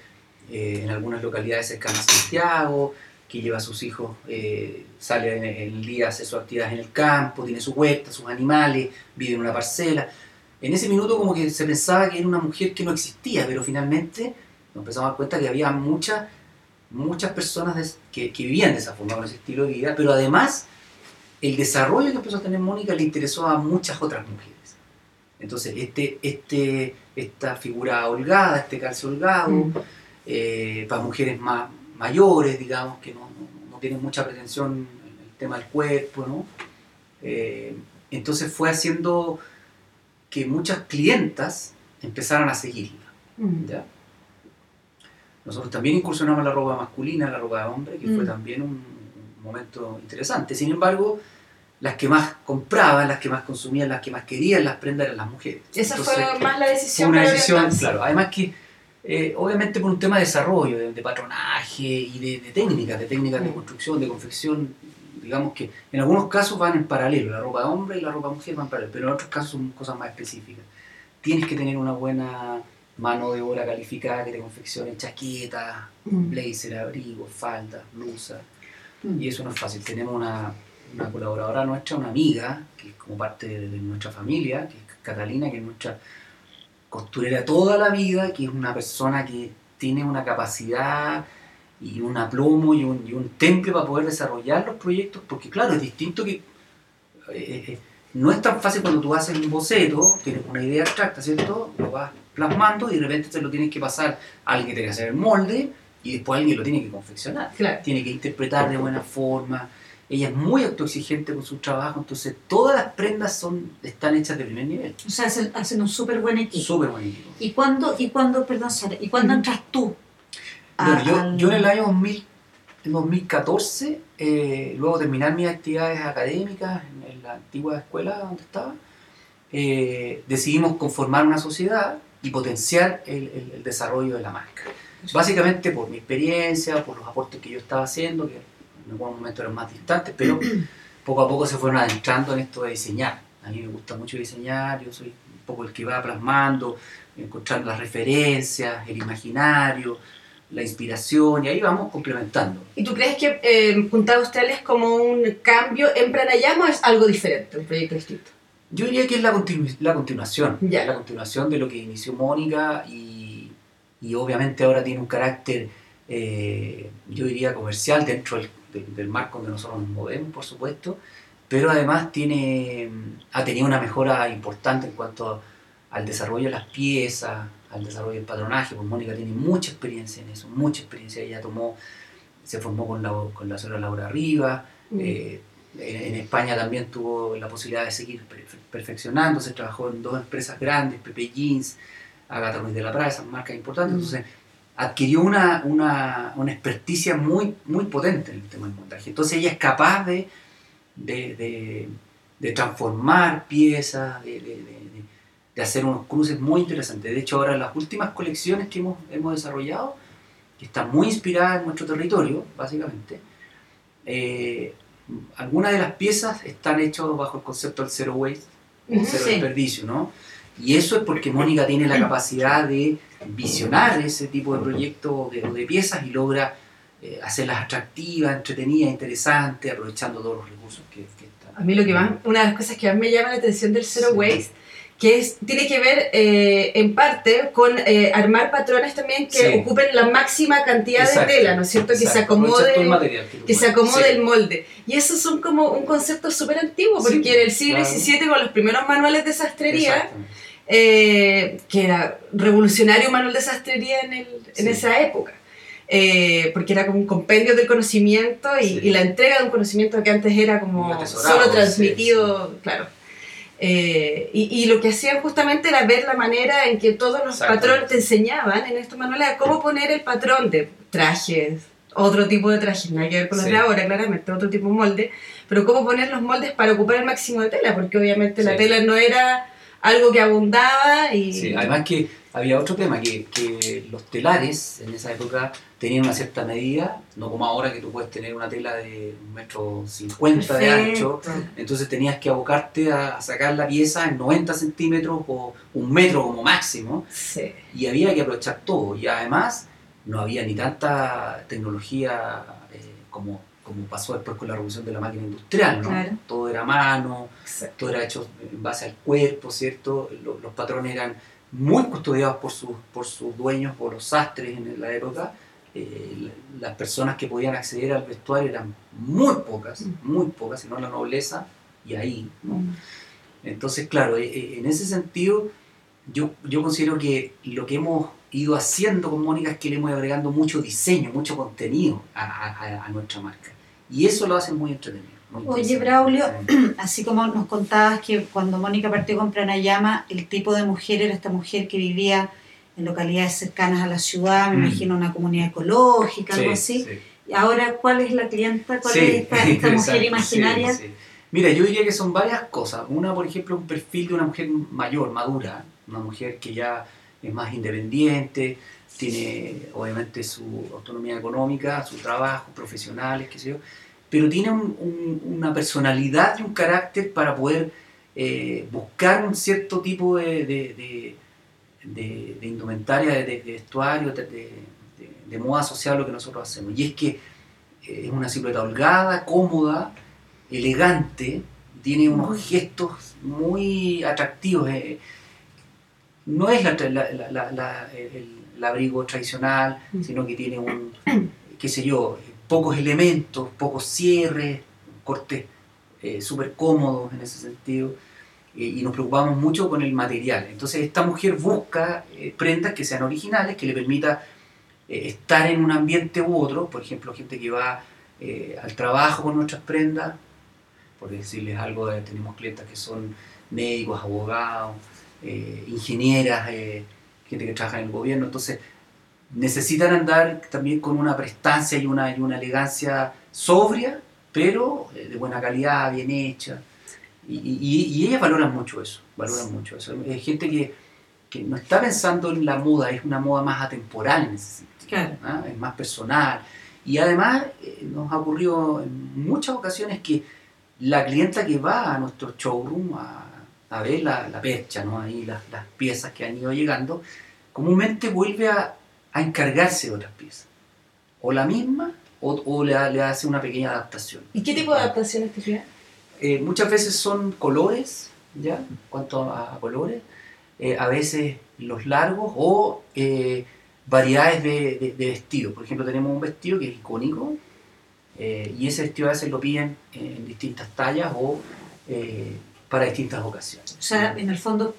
eh, en algunas localidades cercanas a Santiago, que lleva a sus hijos, eh, sale en el día, hace sus actividades en el campo, tiene su huerta, sus animales, vive en una parcela. En ese minuto como que se pensaba que era una mujer que no existía, pero finalmente nos empezamos a dar cuenta que había muchas muchas personas que, que vivían de esa forma, con ese estilo de vida, pero además el desarrollo que empezó a tener Mónica le interesó a muchas otras mujeres. Entonces, este, este, esta figura holgada, este calce holgado, Mm. eh, para mujeres más mayores, digamos, que no, no- no tienen mucha pretensión en el tema del cuerpo, ¿no? Eh, entonces fue haciendo que muchas clientas empezaran a seguirla. Mm. ¿ya? Nosotros también incursionamos en la ropa masculina, la ropa de hombre, que fue Mm. también un, un momento interesante. Sin embargo, las que más compraban, las que más consumían, las que más querían las prendas eran las mujeres. Esa Entonces, fue más la fue decisión. una para decisión, claro. Además que, eh, obviamente por un tema de desarrollo, de, de patronaje y de, de técnicas, de técnicas de Mm. construcción, de confección, digamos que en algunos casos van en paralelo, la ropa de hombre y la ropa de mujer van en paralelo, pero en otros casos son cosas más específicas. Tienes que tener una buena mano de obra calificada que te confeccione chaquetas, Mm. blazer, abrigos, faldas, blusas. Mm. Y eso no es fácil. Tenemos una, una colaboradora nuestra, una amiga, que es como parte de, de nuestra familia, que es Catalina, que es nuestra costurera toda la vida, que es una persona que tiene una capacidad y un aplomo y un, y un temple para poder desarrollar los proyectos, porque claro, es distinto que... eh, eh, no es tan fácil cuando tú haces un boceto, tienes una idea abstracta, ¿cierto? Lo vas plasmando y de repente te lo tienes que pasar a alguien que tiene que hacer el molde y después alguien lo tiene que confeccionar Claro. tiene que interpretar de buena forma. Ella es muy autoexigente con su trabajo, entonces todas las prendas son, están hechas de primer nivel. O sea, hacen, hacen un súper buen equipo. Súper buen equipo. ¿Y cuándo, y cuándo, perdón, Sara, ¿y cuándo Ujú. entras tú? Bueno, yo, en el año 2000, en 2014, eh, luego de terminar mis actividades académicas en, en la antigua escuela donde estaba, eh, decidimos conformar una sociedad y potenciar el, el- el desarrollo de la marca. Básicamente por mi experiencia, por los aportes que yo estaba haciendo, que en algún momento eran más distantes, pero poco a poco se fueron adentrando en esto de diseñar. A mí me gusta mucho diseñar, yo soy un poco el que va plasmando, encontrando las referencias, el imaginario, la inspiración, y ahí vamos complementando. ¿Y tú crees que eh, Punta Austral es como un cambio en Pranayama o es algo diferente, un proyecto distinto? Yo diría que es la, continu- la continuación, Ya. la continuación de lo que inició Mónica y, y obviamente ahora tiene un carácter, eh, yo diría, comercial dentro del, del- del marco donde nosotros nos movemos, por supuesto, pero además tiene, ha tenido una mejora importante en cuanto al desarrollo de las piezas, al desarrollo del patronaje, pues Mónica tiene mucha experiencia en eso, mucha experiencia, ella tomó, se formó con la, con la señora Laura Rivas, Mm. eh, en, en España también tuvo la posibilidad de seguir perfe- perfeccionándose, trabajó en dos empresas grandes, Pepe Jeans, Agatha Ruiz de la Prada, esas marcas importantes, Mm. entonces adquirió una, una, una experticia muy, muy potente en el tema del montaje. Entonces ella es capaz de, de, de- de transformar piezas, de, de- hacer unos cruces muy interesantes. De hecho, ahora las últimas colecciones que hemos, hemos desarrollado, que están muy inspiradas en nuestro territorio, básicamente, eh, algunas de las piezas están hechas bajo el concepto del zero waste, Ujú, cero sí. desperdicio, ¿no? Y eso es porque Mónica tiene la capacidad de visionar ese tipo de proyectos o de, de piezas y logra eh, hacerlas atractivas, entretenidas, interesantes, aprovechando todos los recursos que, que están. A mí lo que más, una de las cosas que más me llama la atención del Zero Sí. Waste, que es, tiene que ver eh, en parte con eh, armar patrones también que Sí. ocupen la máxima cantidad Exacto, de tela, ¿no es cierto? Que se acomode, material que se acomode Sí. el molde. Y eso son como un concepto súper antiguo, Sí, porque en el siglo claro. XVII con los primeros manuales de sastrería, eh, que era revolucionario manual de sastrería en, el- en Sí. esa época. Eh, porque era como un compendio del conocimiento y, Sí. y la entrega de un conocimiento que antes era como Un solo sí, transmitido, claro. Eh, y, y lo que hacían justamente era ver la manera en que todos los patrones te enseñaban en estos manuales a cómo poner el patrón de trajes, otro tipo de trajes, nada que ver con los Sí. de ahora, claramente, otro tipo de molde, pero cómo poner los moldes para ocupar el máximo de tela, porque obviamente la tela no era algo que abundaba y... Sí, además que había otro tema, que, que los telares en esa época tenían una cierta medida, no como ahora que tú puedes tener una tela de un metro cincuenta de ancho, entonces tenías que abocarte a, a sacar la pieza en 90 centímetros o un metro como máximo, Sí. y había que aprovechar todo, y además no había ni tanta tecnología eh, como, como pasó después con la revolución de la máquina industrial, ¿no? Claro. Todo era mano, Exacto. todo era hecho en base al cuerpo, ¿cierto? Lo- Los, patrones eran muy custodiados por sus, por sus dueños, por los sastres en la época. Eh, la- las personas que podían acceder al vestuario eran muy pocas, Mm. muy pocas, sino la nobleza, y ahí, ¿no? Entonces, claro, eh, eh, en ese sentido, yo, yo considero que lo que hemos ido haciendo con Mónica es que le hemos agregando mucho diseño, mucho contenido a, a- a nuestra marca. Y eso lo hace muy entretenido. Oye. Braulio, Sí. Así como nos contabas que cuando Mónica partió con Pranayama, el tipo de mujer era esta mujer que vivía en localidades cercanas a la ciudad, me Mm. imagino una comunidad ecológica, algo Sí, así. sí. Y ahora, ¿cuál es la clienta? ¿Cuál Sí, es esta, esta mujer imaginaria? Mira, yo diría que son varias cosas. Una, por ejemplo, un perfil de una mujer mayor, madura, una mujer que ya es más independiente, tiene obviamente su autonomía económica, su trabajo, profesionales, qué sé yo, pero tiene un- un- una personalidad y un carácter para poder eh, buscar un cierto tipo de, de- de- de- de indumentaria, de, vestuario, de, moda social, lo que nosotros hacemos. Y es que eh, es una silueta holgada, cómoda, elegante, tiene unos gestos muy atractivos. eh. No es la, la- la- la- la- el, el abrigo tradicional, Mm. sino que tiene un, qué sé yo, pocos elementos, pocos cierres, cortes eh, súper cómodos en ese sentido. eh, y nos preocupamos mucho con el material. Entonces esta mujer busca eh, prendas que sean originales, que le permita eh, estar en un ambiente u otro, por ejemplo, gente que va al trabajo con nuestras prendas, por decirles algo, tenemos clientes que son médicos, abogados, ingenieras, gente que trabaja en el gobierno, entonces necesitan andar también con una prestancia y una, y una elegancia sobria, pero eh, de buena calidad, bien hecha. Y, y- y ellas valoran mucho eso, valoran mucho eso. Es gente que, que no está pensando en la moda, es una moda más atemporal en ese sentido. Claro. ¿ah? Es más personal. Y además eh, nos ha ocurrido en muchas ocasiones que la clienta que va a nuestro showroom a, a ver la, la percha, ¿no? Ahí las, las piezas que han ido llegando, comúnmente vuelve a, a encargarse de otras piezas. O la misma, o, o le, le hace una pequeña adaptación. ¿Y qué tipo de adaptaciones te fijas? Eh, muchas veces son colores, ¿ya? Cuanto a, a colores, eh, a veces los largos o eh, variedades de, de, de vestido. Por ejemplo, tenemos un vestido que es icónico eh, y ese vestido a veces lo piden en distintas tallas o para distintas ocasiones. O sea, en el fondo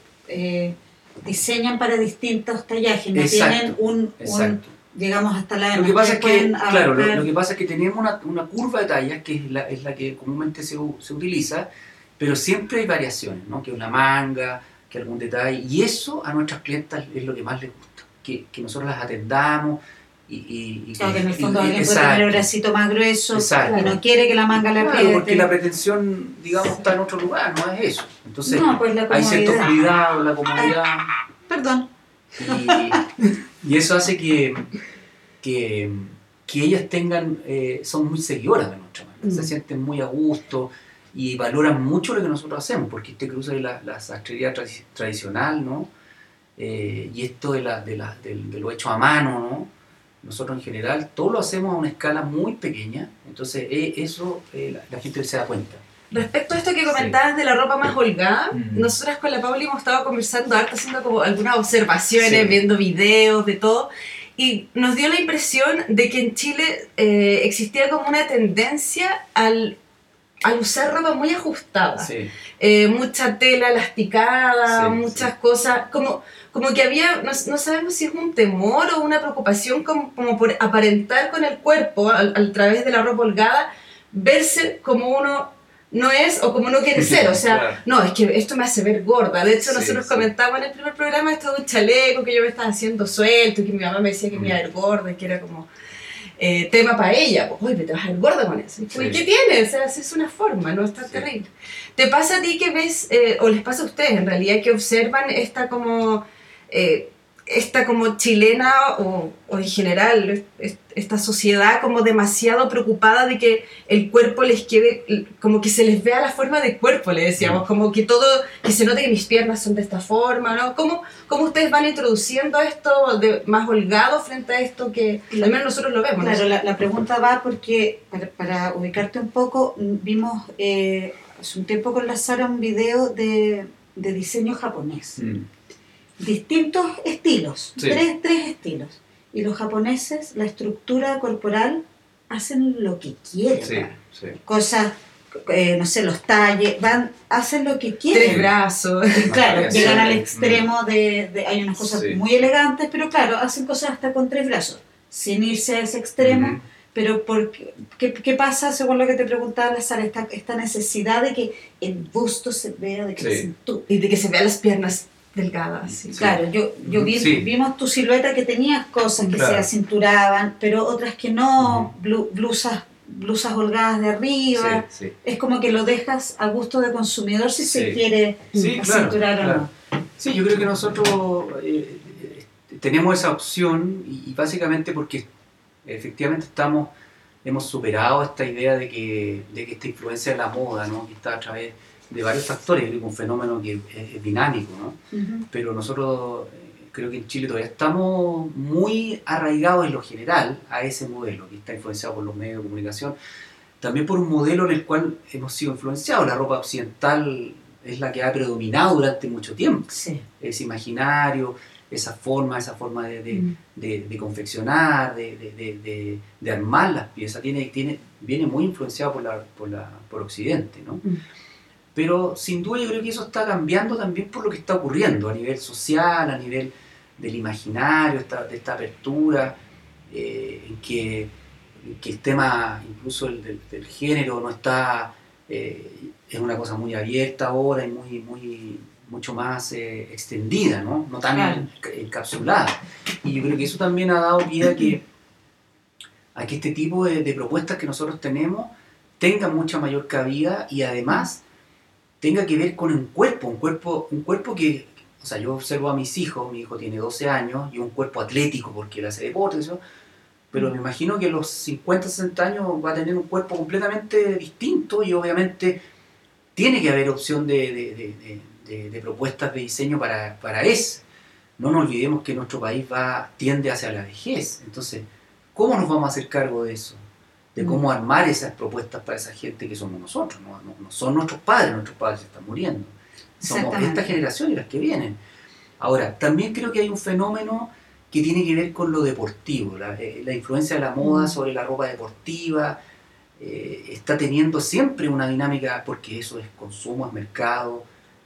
diseñan para distintos tallajes, no Exacto, tienen un, un, digamos, hasta la Lo que pasa es que, claro, lo, que pasa es que tenemos una, una curva de tallas que es la, es la que comúnmente se, se utiliza, pero siempre hay variaciones, ¿no? Que una manga, que algún detalle, y eso a nuestras clientas es lo que más les gusta, que, que nosotros las atendamos y... y, Claro, que en el fondo y- alguien puede tener el bracito más grueso Exacto. y no quiere que la manga le Claro, apriete. porque la pretensión, digamos, está en otro lugar, no es eso. Entonces, no, pues hay ciertos comodidad. cuidados, la comodidad... Perdón. Y, y eso hace que, que, que ellas tengan, eh, son muy seguidoras de nuestra marca, se Mm. sienten muy a gusto y valoran mucho lo que nosotros hacemos, porque este cruce de la, la sastrería tradi- tradicional, ¿no? Eh, y esto de, la, de, la, del- de lo hecho a mano, ¿no? Nosotros en general todo lo hacemos a una escala muy pequeña, entonces eh, eso eh, la, la gente se da cuenta. Respecto a esto que comentabas de la ropa más holgada, Mm. nosotras con la Pauli hemos estado conversando harto, haciendo como algunas observaciones, Sí. viendo videos, de todo, y nos dio la impresión de que en Chile eh, existía como una tendencia al, al usar ropa muy ajustada. Sí, Eh, mucha tela elasticada, Sí, muchas sí. cosas, como, como que había, no, no sabemos si es un temor o una preocupación como, como por aparentar con el cuerpo, a través de la ropa holgada, verse como uno no es o como uno quiere ser. O sea, Claro. no, es que esto me hace ver gorda. De hecho, Sí, nosotros sí. comentábamos en el primer programa esto de un chaleco que yo me estaba haciendo suelto, y que mi mamá me decía que me iba a ver gorda, y que era como eh, tema para ella. Pues, oye, te vas a ver gorda con eso. Sí. ¿y ¿Qué tiene? O sea, es una forma, no está Sí. terrible. ¿Te pasa a ti que ves, eh, o les pasa a ustedes en realidad, que observan esta como, eh, esta como chilena o, o en general, es- esta sociedad como demasiado preocupada de que el cuerpo les quede, como que se les vea la forma de cuerpo, le decíamos, como que todo, que se note que mis piernas son de esta forma, ¿no? ¿Cómo, cómo ustedes van introduciendo esto de, más holgado frente a esto que al menos nosotros lo vemos? ¿no? Claro, la, la pregunta va porque, para, para ubicarte un poco, vimos eh, hace un tiempo con la Sara un video de, de diseño japonés. Mm. Distintos estilos, Sí. tres, tres estilos. Y los japoneses, la estructura corporal, hacen lo que quieren. sí, sí. Cosas, eh, no sé, los talles, van, hacen lo que Tres quieren. brazos. Claro, llegan al Mm. extremo de, de- Hay unas cosas Sí. muy elegantes, pero claro, hacen cosas hasta con tres brazos, sin irse a ese extremo. Ujú. Pero por, qué, qué- qué pasa, según lo que te preguntaba la Sara, esta, esta necesidad de que el busto se vea, de que Sí. la cintura- Y de que se vean las piernas delgadas. sí. Sí. Claro, yo, yo vi, Sí. vimos tu silueta que tenías cosas que Claro. se acinturaban, pero otras que no, blusas, blusas holgadas de arriba. Sí. Es como que lo dejas a gusto de consumidor si se quiere claro, acinturar o claro. no. Sí, yo creo que nosotros eh, eh, tenemos esa opción y, y básicamente porque efectivamente estamos, hemos superado esta idea de que, de que esta influencia de la moda, ¿no? que está a través de varios factores, creo que es un fenómeno que es, es dinámico, ¿no? Ujú. pero nosotros eh, creo que en Chile todavía estamos muy arraigados en lo general a ese modelo que está influenciado por los medios de comunicación, también por un modelo en el cual hemos sido influenciados. La ropa occidental es la que ha predominado durante mucho tiempo, Sí. ese imaginario, esa forma, esa forma de, de- Mm. de- de confeccionar, de armar las piezas, tiene, tiene, viene muy influenciado por, la, por, la, por Occidente, ¿no? Mm. Pero sin duda yo creo que eso está cambiando también por lo que está ocurriendo a nivel social, a nivel del imaginario, esta, de esta apertura, eh, en, que, en que el tema incluso el del, del género no está, eh, es una cosa muy abierta ahora y muy, muy, mucho más eh, extendida, ¿no? no tan encapsulada. Y yo creo que eso también ha dado pie a que, a que este tipo de, de propuestas que nosotros tenemos tengan mucha mayor cabida y además tenga que ver con un cuerpo, un cuerpo, un cuerpo que, o sea, yo observo a mis hijos, mi hijo tiene 12 años y un cuerpo atlético porque él hace deporte, eso, pero me imagino que a los 50, 60 años va a tener un cuerpo completamente distinto y obviamente tiene que haber opción de, de, de, propuestas de diseño para, para ese. No nos olvidemos que nuestro país va, tiende hacia la vejez, entonces, ¿cómo nos vamos a hacer cargo de eso? De cómo armar esas propuestas para esa gente que somos nosotros, no, no, no son nuestros padres, nuestros padres se están muriendo. Somos esta generación y las que vienen. Ahora, también creo que hay un fenómeno que tiene que ver con lo deportivo, la, eh, la influencia de la moda Mm. sobre la ropa deportiva, eh, está teniendo siempre una dinámica, porque eso es consumo, es mercado,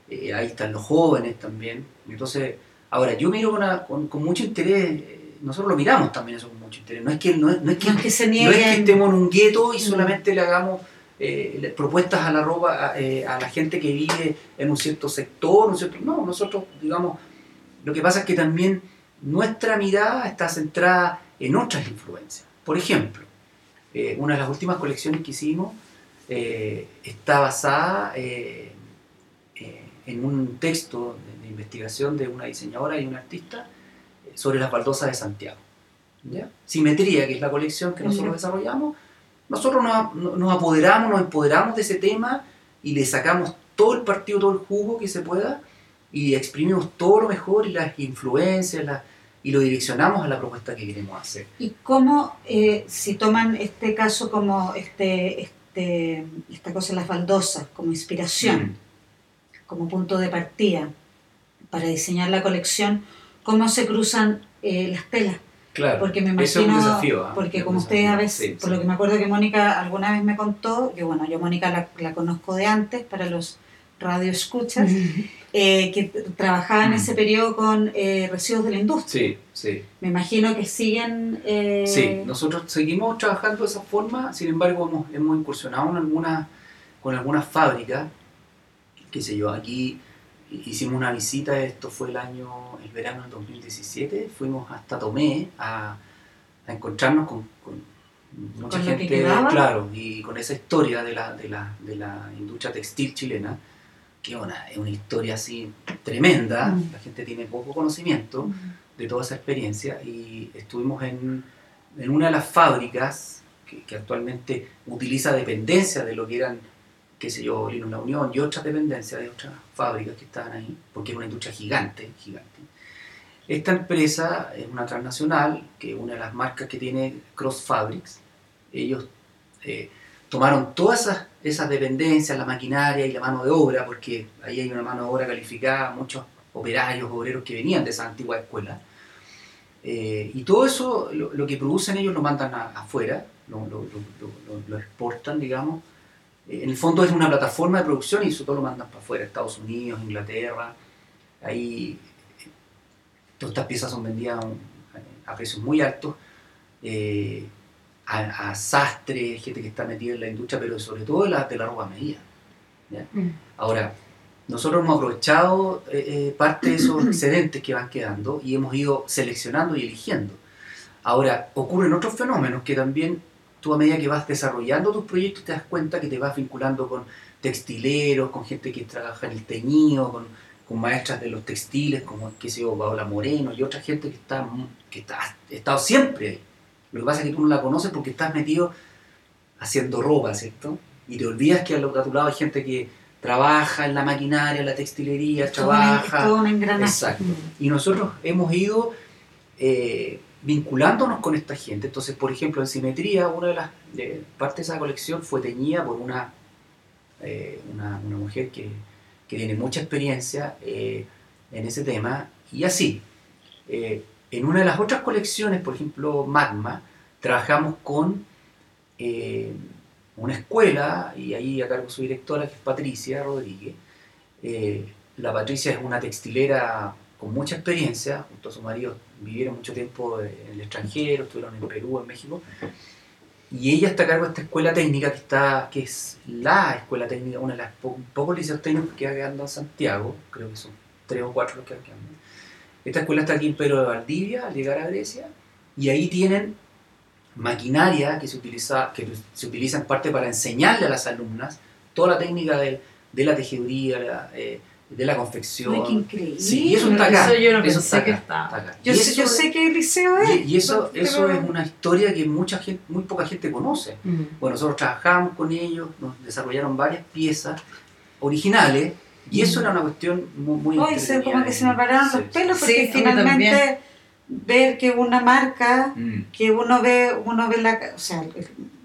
eh, ahí están los jóvenes también. Entonces, ahora, yo miro con, una- con- con mucho interés, nosotros lo miramos también eso con mucho interés, no es que, no es, no es que, No es que se no es que nieguen. estemos en un gueto y Mm. solamente le hagamos eh, propuestas a la ropa, a, eh, a la gente que vive en un cierto sector, un cierto, no, nosotros, digamos, lo que pasa es que también nuestra mirada está centrada en otras influencias. Por ejemplo, eh, una de las últimas colecciones que hicimos está basada en un texto de, investigación de una diseñadora y un artista sobre las baldosas de Santiago. ¿ya? Simetría, que es la colección que nosotros desarrollamos, nosotros nos, nos apoderamos, nos empoderamos de ese tema y le sacamos todo el partido, todo el jugo que se pueda y exprimimos todo lo mejor y las influencias las- y lo direccionamos a la propuesta que queremos hacer. ¿Y cómo, eh, si toman este caso como este, este, esta cosa las baldosas, como inspiración, como punto de partida para diseñar la colección, cómo se cruzan eh, las telas? Claro, Porque me eso es un imagino, desafío. ¿ah? porque como ustedes a veces, sí, por sí. lo que me acuerdo que Mónica alguna vez me contó, que bueno, yo Mónica la, la conozco de antes para los radioescuchas, eh, que trabajaba en ese periodo con eh, residuos de la industria. Sí, sí. Me imagino que siguen... eh, Sí, nosotros seguimos trabajando de esa forma, sin embargo hemos, hemos incursionado en algunas, con algunas fábricas, qué sé yo, aquí hicimos una visita, esto fue el año, el verano del 2017, fuimos hasta Tomé a, a encontrarnos con, con mucha Con gente, claro, y con esa historia de la, de la, de la industria textil chilena, que una, es una historia así tremenda, Mm. la gente tiene poco conocimiento, de toda esa experiencia y estuvimos en, en una de las fábricas que, que actualmente utiliza dependencias de lo que eran, qué sé yo, Linos La Unión y otras dependencias de otras fábricas que estaban ahí, porque es una industria gigante, gigante. Esta empresa es una transnacional, que es una de las marcas que tiene Cross Fabrics. Ellos eh, tomaron todas esas, esas dependencias, la maquinaria y la mano de obra, porque ahí hay una mano de obra calificada, muchos operarios, obreros que venían de esa antigua escuela. Eh, y todo eso, lo, lo que producen ellos lo mandan a- afuera, lo- lo- lo exportan, digamos. En el fondo es una plataforma de producción y eso todo lo mandan para afuera, Estados Unidos, Inglaterra. Ahí todas estas piezas son vendidas a, precios muy altos. eh, a, a sastres, gente que está metida en la industria, pero sobre todo de la, de la ropa medida. ¿ya? Mm. Ahora, nosotros hemos aprovechado eh, eh, parte de esos excedentes que van quedando y hemos ido seleccionando y eligiendo. Ahora, ocurren otros fenómenos que también tú a medida que vas desarrollando tus proyectos te das cuenta que te vas vinculando con textileros, con gente que trabaja en el teñido, con, con maestras de los textiles, como qué sé Paola Moreno y otra gente que está que está, ha estado siempre ahí. Lo que pasa es que tú no la conoces porque estás metido haciendo ropa, ¿cierto? Y te olvidas que a, lo- a tu lado hay gente que trabaja en la maquinaria, en la textilería, es trabaja. todo un engranaje. Exacto. Mm. Y nosotros hemos ido eh, vinculándonos con esta gente. Entonces, por ejemplo, en Simetría, una de las de, parte de esa colección fue teñida por una, eh, una, mujer que, que tiene mucha experiencia eh, en ese tema. Y así, eh, en una de las otras colecciones, por ejemplo, Magma, trabajamos con eh, una escuela, y ahí a cargo de su directora, que es Patricia Rodríguez. Eh, la Patricia es una textilera con mucha experiencia, junto a su marido vivieron mucho tiempo en el extranjero, estuvieron en Perú, en México, y ella está a cargo de esta escuela técnica que, está, que es la escuela técnica, una de las po- pocos liceos técnicos que queda quedando en Santiago, creo que son tres o cuatro los que quedan. Esta escuela está aquí en Pedro de Valdivia, al llegar a Grecia, y ahí tienen maquinaria que se utiliza, que se utiliza en parte para enseñarle a las alumnas toda la técnica de, de la tejeduría, la, eh, de la confección. Ay, qué increíble. Sí, y eso está acá. Eso yo no eso pensé está que acá, estaba. acá. Yo, sé, eso yo sé que el liceo es. Y, y eso, pero- eso es una historia que mucha gente, muy poca gente conoce. Mm. Bueno, nosotros trabajamos con ellos, nos desarrollaron varias piezas originales y eso era una cuestión muy, muy Hoy se, como que se me pararon Sí. los pelos Sí, porque mí finalmente ver que una marca Mm, que uno ve, uno ve la, o sea,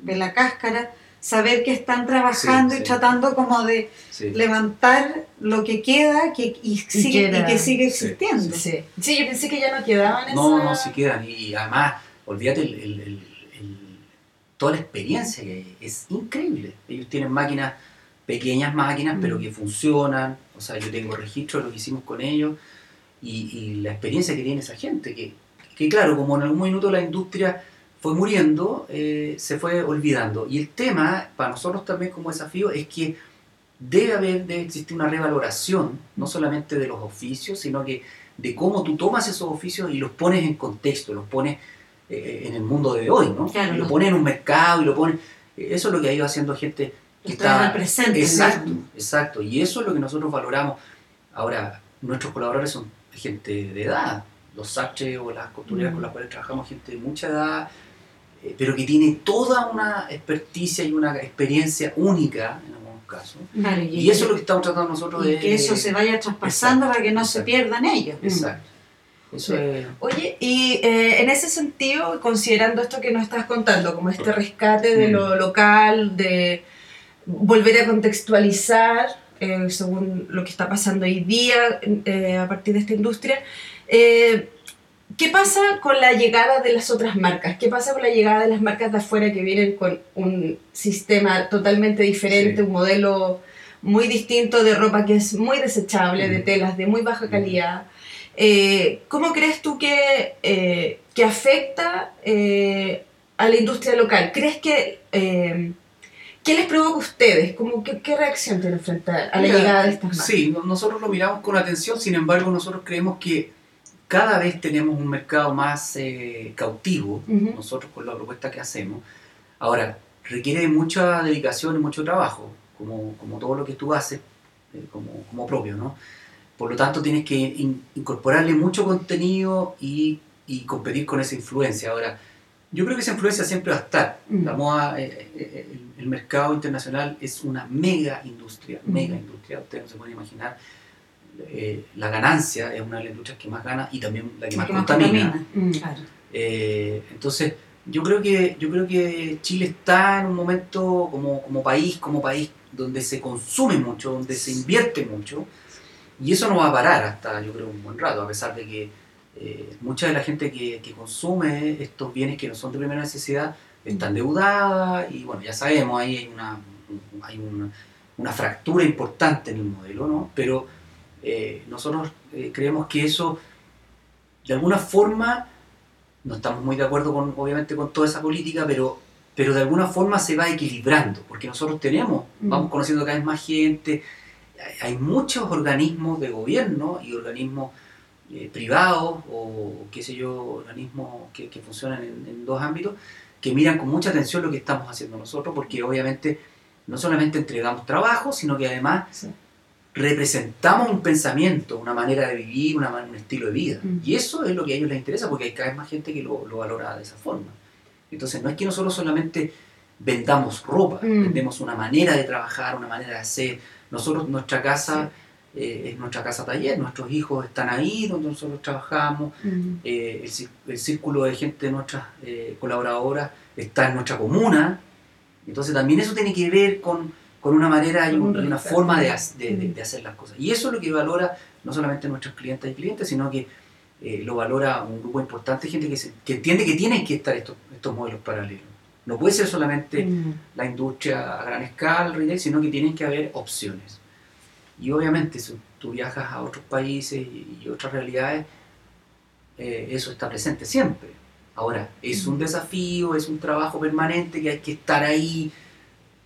ve la cáscara, saber que están trabajando Sí, y sí. tratando como de sí. levantar lo que queda que, y, sigue, que y que era- sigue sí, existiendo. Sí. sí, yo pensé que ya no quedaban No, esas- no, sí quedan. Y además, olvídate, el, el- el- el- toda la experiencia que hay, es increíble. Ellos tienen máquinas, pequeñas máquinas, Mm. pero que funcionan. O sea, yo tengo registro de lo que hicimos con ellos y, y la experiencia que tiene esa gente. Que, que claro, como en algún minuto la industria fue muriendo, eh, se fue olvidando. Y el tema, para nosotros también como desafío, es que debe haber, debe existir una revaloración, no solamente de los oficios, sino que de cómo tú tomas esos oficios y los pones en contexto, los pones eh, en el mundo de hoy, ¿no? Claro, y lo pones en un mercado y lo pones... eh, Eso es lo que ha ido haciendo gente que traen al presente, Exacto, ¿no? exacto. Y eso es lo que nosotros valoramos. Ahora, nuestros colaboradores son gente de edad. Los sastres o las costureras Mm. con las cuales trabajamos, gente de mucha edad, eh, pero que tiene toda una experticia y una experiencia única en algunos casos. Claro, Y eso es lo que estamos tratando nosotros y de... que eso se vaya traspasando Exacto, para que no se exacto. pierdan ellos. Exacto. Eso Sí. es... Oye, y eh, en ese sentido, considerando esto que nos estás contando, como este rescate de Mm. lo local, de volver a contextualizar eh, según lo que está pasando hoy día eh, a partir de esta industria, eh, ¿qué pasa con la llegada de las otras marcas? ¿Qué pasa con la llegada de las marcas de afuera que vienen con un sistema totalmente diferente, Sí. un modelo muy distinto de ropa que es muy desechable, de Mm. telas de muy baja calidad? Eh, ¿Cómo crees tú que, eh, que afecta eh, a la industria local? ¿Crees que... eh, ¿Qué les provoca a ustedes? ¿Cómo, qué, qué reacción tienen frente a, la Mira, llegada de estas marcas? Sí, no- nosotros lo miramos con atención, sin embargo nosotros creemos que cada vez tenemos un mercado más eh, cautivo, Ujú. nosotros con la propuesta que hacemos. Ahora, requiere mucha dedicación y mucho trabajo, como, como todo lo que tú haces, eh, como, como propio, ¿no? Por lo tanto, tienes que in- incorporarle mucho contenido y, y competir con esa influencia. Ahora, yo creo que esa influencia siempre va a estar. La moda, eh, eh, el, el mercado internacional es una mega industria, mega industria. Ustedes no se pueden imaginar. Eh, la ganancia es una de las industrias que más gana y también la que más Que más contamina. contamina. Mm. Claro. Eh, entonces, yo creo que yo creo que Chile está en un momento como, como país, como país donde se consume mucho, donde se invierte mucho, y eso no va a parar hasta yo creo un buen rato, a pesar de que eh, mucha de la gente que, que consume estos bienes que no son de primera necesidad está endeudada y bueno, ya sabemos, ahí hay una, hay una, una fractura importante en el modelo, ¿no? Pero eh, nosotros eh, creemos que eso de alguna forma no estamos muy de acuerdo con, obviamente, con toda esa política, pero, pero de alguna forma se va equilibrando, porque nosotros tenemos, Mm. vamos conociendo cada vez más gente, hay- muchos organismos de gobierno y organismos eh, privados o qué sé yo, organismos que, que funcionan en, en dos ámbitos, que miran con mucha atención lo que estamos haciendo nosotros, porque obviamente no solamente entregamos trabajo, sino que además Sí. Representamos un pensamiento, una manera de vivir, una un estilo de vida. Mm. Y eso es lo que a ellos les interesa porque hay cada vez más gente que lo, lo valora de esa forma. Entonces no es que nosotros solamente vendamos ropa, Mm. vendemos una manera de trabajar, una manera de hacer. Nosotros, nuestra casa eh, es nuestra casa taller, nuestros hijos están ahí donde nosotros trabajamos, Mm. eh, el círculo de gente de nuestras eh, colaboradoras está en nuestra comuna. Entonces también eso tiene que ver con, con una manera y, un- una forma de, ha- de- de- de hacer las cosas. Y eso es lo que valora no solamente nuestros clientes y clientes, sino que eh, lo valora un grupo importante de gente que, se- que entiende que tienen que estar estos, estos modelos paralelos. No puede ser solamente Mm. la industria a gran escala, retail, sino que tienen que haber opciones. Y obviamente si tú viajas a otros países y, y otras realidades, eh, eso está presente siempre. Ahora, es un desafío, es un trabajo permanente que hay que estar ahí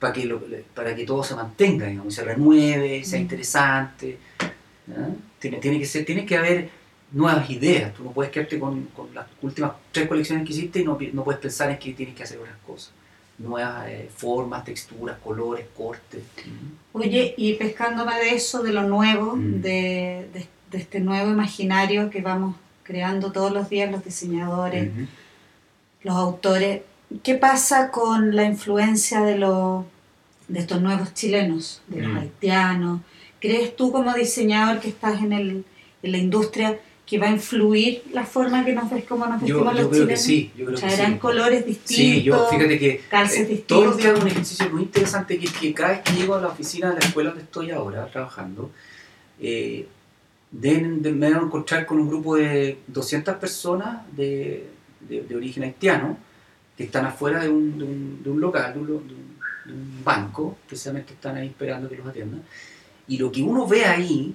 para que, lo- para que todo se mantenga, digamos, se renueve, sea interesante. Tiene, tiene, que ser, tiene que haber nuevas ideas. Tú no puedes quedarte con, con las últimas tres colecciones que hiciste y no, no puedes pensar en que tienes que hacer otras cosas. nuevas eh, formas, texturas, colores, cortes. Oye, y pescándome de eso, de lo nuevo, Mm. de, de- de este nuevo imaginario que vamos creando todos los días los diseñadores, los autores, ¿qué pasa con la influencia de, los, de estos nuevos chilenos, de los Mm. haitianos? ¿Crees tú como diseñador que estás en, el, en la industria que va a influir la forma que nos ves, cómo nos Yo, vestimos yo los creo que chilenos? sí, yo creo que ¿Traerán sí. colores distintos? Sí, yo fíjate que calces eh, distintos. todos los días un ejercicio muy interesante que es que cada vez que llego a la oficina de la escuela donde estoy ahora trabajando, eh, deben- me deben encontrar con un grupo de 200 personas de, de- de origen haitiano que están afuera de un, de un- de un local, de un, un- banco, precisamente están ahí esperando que los atiendan. Y lo que uno ve ahí,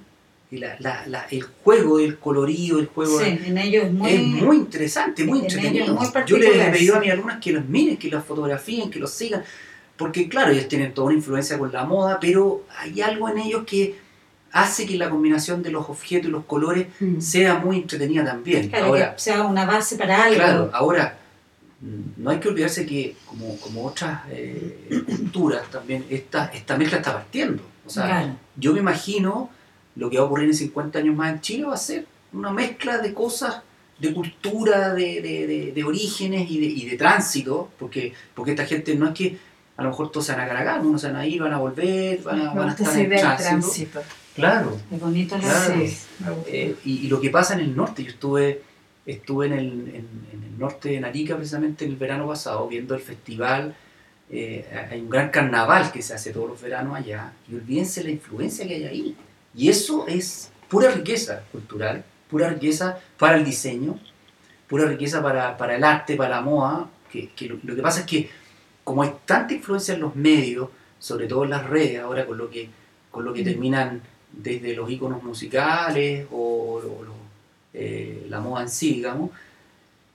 la- la- la- el juego, el colorido, el juego... Sí, en ellos es muy... Es muy interesante, muy en entretenido. muy Yo les he pedido a mis alumnas que los miren, que los fotografíen, que los sigan, porque claro, ellos tienen toda una influencia con la moda, pero hay algo en ellos que hace que la combinación de los objetos y los colores Mm. sea muy entretenida también. Claro, ahora, que sea una base para algo. claro, ahora no hay que olvidarse que como, como otras eh, culturas también esta, esta mezcla está partiendo. O sea, Claro. yo me imagino lo que va a ocurrir en 50 años más en Chile va a ser una mezcla de cosas, de cultura, de, de- de- de orígenes y de, y de tránsito, porque, porque esta gente no es que a lo mejor todos se van a cargar, unos se van a ir, van a volver, van a, van estar en tránsito. tránsito. Claro. Qué bonito la Claro. Gusta. Eh, y, y lo que pasa en el norte, yo estuve, estuve en, el, en, en el norte de Narica precisamente en el verano pasado viendo el festival, eh, hay un gran carnaval que se hace todos los veranos allá, y olvídense la influencia que hay ahí. Y eso es pura riqueza cultural, pura riqueza para el diseño, pura riqueza para, para el arte, para la moda, que, que lo, lo que pasa es que como hay tanta influencia en los medios, sobre todo en las redes, ahora con lo que, con lo que terminan desde los iconos musicales o, o lo- eh, la moda en sí, digamos,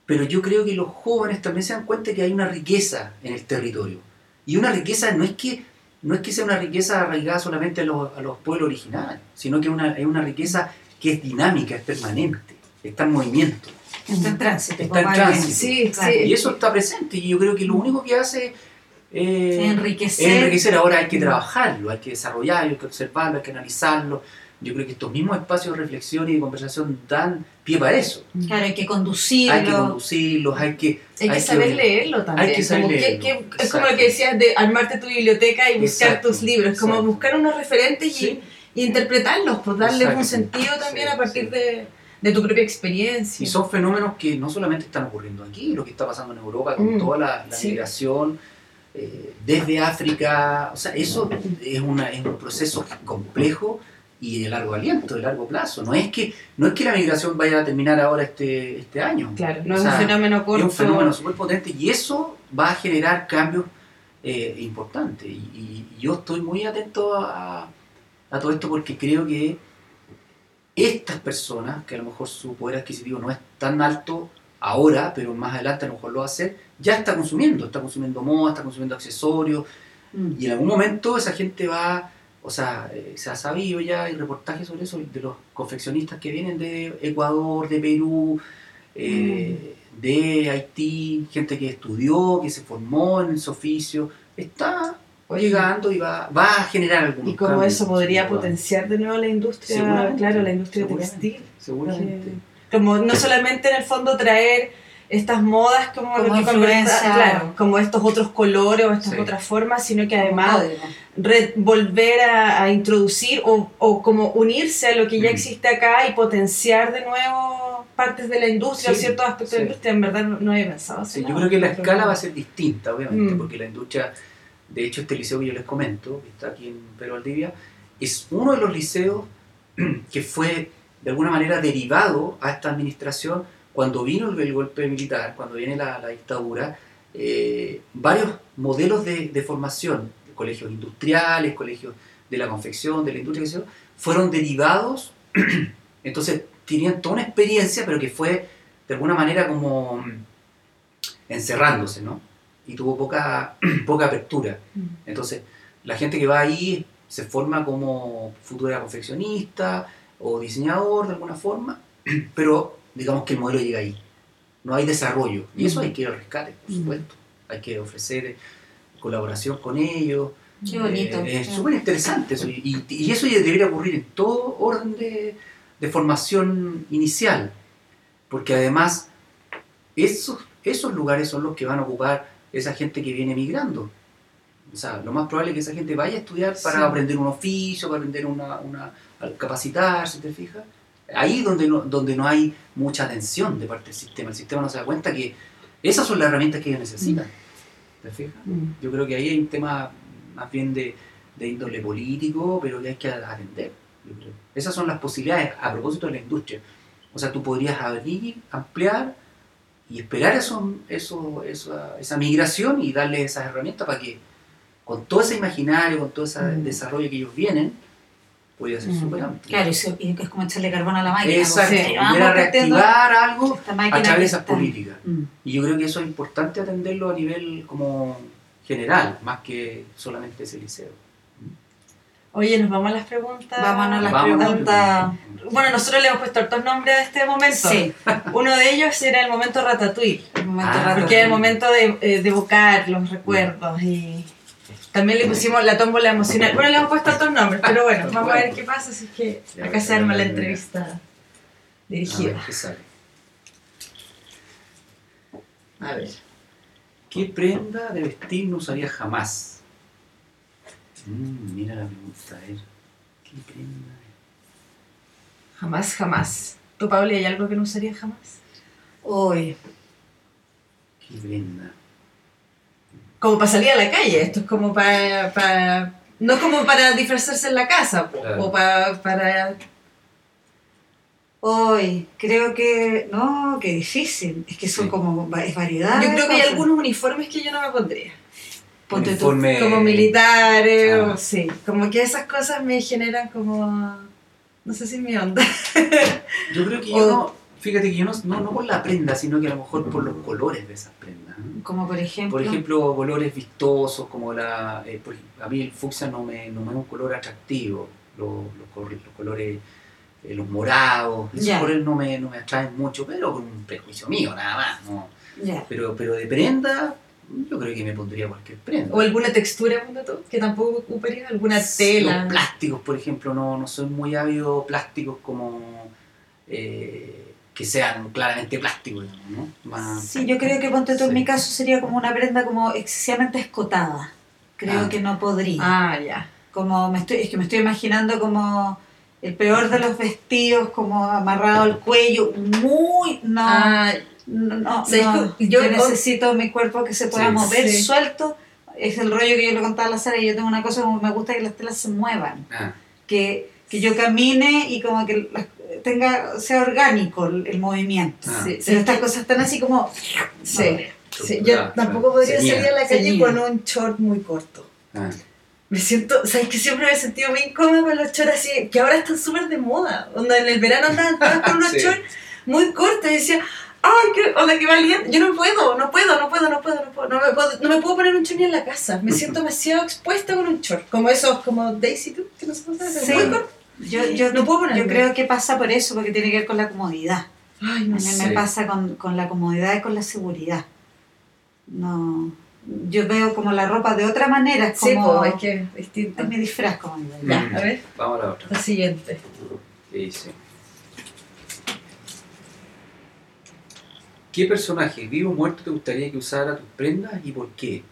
pero yo creo que los jóvenes también se dan cuenta que hay una riqueza en el territorio. Y una riqueza no es que, no es que sea una riqueza arraigada solamente a los, a los pueblos originarios, sino que una, es una riqueza que es dinámica, es permanente, está en movimiento. Está en tránsito. Está en tránsito. Sí, Claro. sí. Y eso está presente y yo creo que lo único que hace eh, Enriquecer. enriquecer. Ahora hay que trabajarlo, hay que desarrollarlo, hay que observarlo, hay que analizarlo. Yo creo que estos mismos espacios de reflexión y de conversación dan pie para eso. Claro, hay que conducirlo. Hay que conducirlos, hay que... Hay que hay saber leerlo también. hay que saber como leerlo, que- que- es como lo que decías de armarte tu biblioteca y buscar Exacto, tus libros, como exacto. buscar unos referentes Sí, y, y interpretarlos, pues darles Exacto. un sentido también Sí, a partir sí. de, de tu propia experiencia. Y son fenómenos que no solamente están ocurriendo aquí, lo que está pasando en Europa con Mm, toda la, la migración eh, desde África, o sea, eso es, una, es un proceso complejo y de largo aliento, de largo plazo. No es que, no es que la migración vaya a terminar ahora este, este año. Claro, no O es un fenómeno corto. Es un fenómeno súper potente y eso va a generar cambios eh, importantes. Y, y yo estoy muy atento a, a todo esto porque creo que estas personas, que a lo mejor su poder adquisitivo no es tan alto ahora, pero más adelante a lo mejor lo va a hacer, ya está consumiendo, está consumiendo moda, está consumiendo accesorios, Mm. y en algún momento esa gente va, o sea, eh, se ha sabido ya, hay reportajes sobre eso, de los confeccionistas que vienen de Ecuador, de Perú, eh, de Haití, gente que estudió, que se formó en ese oficio, está Oye, llegando y va, va a generar algún Y como eso podría potenciar de nuevo la industria, claro, la industria seguramente. textil. Seguramente. Que- como no solamente en el fondo traer estas modas como, Como lo que influencia. claro, como estos otros colores o estas Sí. otras formas, sino que además re- volver a, a introducir o, o como unirse a lo que ya Mm. existe acá y potenciar de nuevo partes de la industria o Sí, ciertos aspectos de la industria. En verdad no, no había pensado así. Sí, yo creo que la escala va a ser distinta, obviamente, Mm. porque la industria, de hecho este liceo que yo les comento, que está aquí en Pedro Valdivia, es uno de los liceos que fue de alguna manera derivado a esta administración cuando vino el, golpe militar, cuando viene la, la dictadura, eh, varios modelos de, de formación, colegios industriales, colegios de la confección, de la industria, fueron derivados, entonces tenían toda una experiencia, pero que fue de alguna manera como mm, encerrándose, ¿no? Y tuvo poca, poca apertura. Mm. Entonces, la gente que va ahí se forma como futura confeccionista o diseñador de alguna forma, pero digamos que el modelo llega ahí. No hay desarrollo. Y eso hay que ir al rescate, por supuesto. Hay que ofrecer colaboración con ellos. Qué bonito. Eh, es súper interesante eso. Y, y eso ya debería ocurrir en todo orden de, de formación inicial. Porque además, esos, esos lugares son los que van a ocupar esa gente que viene migrando. O sea, lo más probable es que esa gente vaya a estudiar para Sí. aprender un oficio, para aprender una, una capacitarse, ¿te fijas? Ahí donde no, donde no hay mucha atención de parte del sistema. El sistema no se da cuenta que esas son las herramientas que ellos necesitan. ¿Te fijas? Mm. Yo creo que ahí hay un tema más bien de, de índole político, pero que hay que atender. yo creo. Esas son las posibilidades a propósito de la industria. O sea, tú podrías abrir, ampliar y esperar eso, eso, esa, esa migración y darles esas herramientas para que con todo ese imaginario, con todo ese Mm. desarrollo que ellos vienen, podría ser Mm. súper amplio. Claro, y, es como echarle carbón a la máquina. Exacto, Sí, pudiera reactivar algo a través de esas políticas. Mm. Y yo creo que eso es importante atenderlo a nivel como general, más que solamente ese liceo. Oye, nos vamos a las preguntas. Vámonos a las Vamos. preguntas. Bueno, nosotros le hemos puesto hartos nombres a este momento. Sí, Uno de ellos era el momento ratatouille. el momento Ah, rato. Porque era el momento de, eh, de evocar los recuerdos y también le pusimos la tómbola emocional. Bueno, le hemos puesto otros nombres, pero bueno, vamos a ver qué pasa. Así que acá se arma la entrevista dirigida. A ver. ¿Qué prenda de vestir no usaría jamás? Mm, mira la pregunta, a ver. ¿Qué prenda? Jamás, jamás. ¿Tú, Pauli, hay algo que no usarías jamás? Uy, ¿Qué prenda? Como para salir a la calle. Esto es como para... para- no es como para disfrazarse en la casa, Claro. o para, para... uy, creo que. No, qué difícil. Es que son Sí. como. Es variedad. Yo creo que hay cosas. algunos uniformes que yo no me pondría. Ponte tú. Uniforme- Como militares, Ah. o sí. Como que esas cosas me generan como... No sé si es mi onda. Yo creo que O- yo no, fíjate que yo no, no, no por la prenda, sino que a lo mejor por los colores de esas prendas. Como por ejemplo. Por ejemplo, colores vistosos, como la. eh, por a mí el fucsia no me, no me es un color atractivo. Los, los, los colores, eh, los morados, esos Ya. colores no me, no me atraen mucho, pero con un prejuicio mío, nada más. ¿no? Pero, pero de prenda, yo creo que me pondría cualquier prenda. O alguna textura, que tampoco ocuparía. Alguna Los tela. plásticos, por ejemplo, no, no soy muy ávido plásticos como. eh, que sean claramente plásticos, ¿no? Más- Sí, yo creo que ponte tú en Sí. mi caso sería como una prenda como excesivamente escotada. Creo Ah. que no podría. Ah, ya. Como me estoy, es que me estoy imaginando como el peor de los vestidos, como amarrado al cuello, muy no, Ah, no, no, ¿sabes no. yo, Yo- necesito mi cuerpo que se pueda Sí. mover Sí. suelto. Es el rollo que yo le contaba a la Sara, yo tengo una cosa como me gusta que las telas se muevan, Ah, que, que yo camine y como que las- tenga sea orgánico el, el movimiento. Ah. sí, Pero estas cosas están así como Sí. Sí, yo Ah, tampoco ah, podría salir a la calle Ceñida. con un short muy corto. ah. Me siento, sabes que siempre me he sentido muy incómoda con los shorts así, que ahora están súper de moda. Onda, en el verano andaban todas con unos Sí. shorts muy cortos y decía, ay, qué, onda, qué valiente. Yo no puedo, no puedo, no puedo, no puedo, no puedo, no me puedo, no me puedo poner un short ni en la casa. Me siento demasiado expuesta con un short. Como esos, como Daisy Duke, que no sé cómo se llama, Sí. muy corto. Yo, yo, No puedo ponerme. yo creo que pasa por eso, porque tiene que ver con la comodidad. Ay, A mí sé. me pasa con, con la comodidad y con la seguridad. No, yo veo como la ropa de otra manera, es Sí, como pues, es que es distinto. es mi disfraz, como digo. Ya, a ver, Vamos a la otra. la siguiente. ¿Qué dice? ¿Qué personaje, vivo o muerto, te gustaría que usara tus prendas y por qué?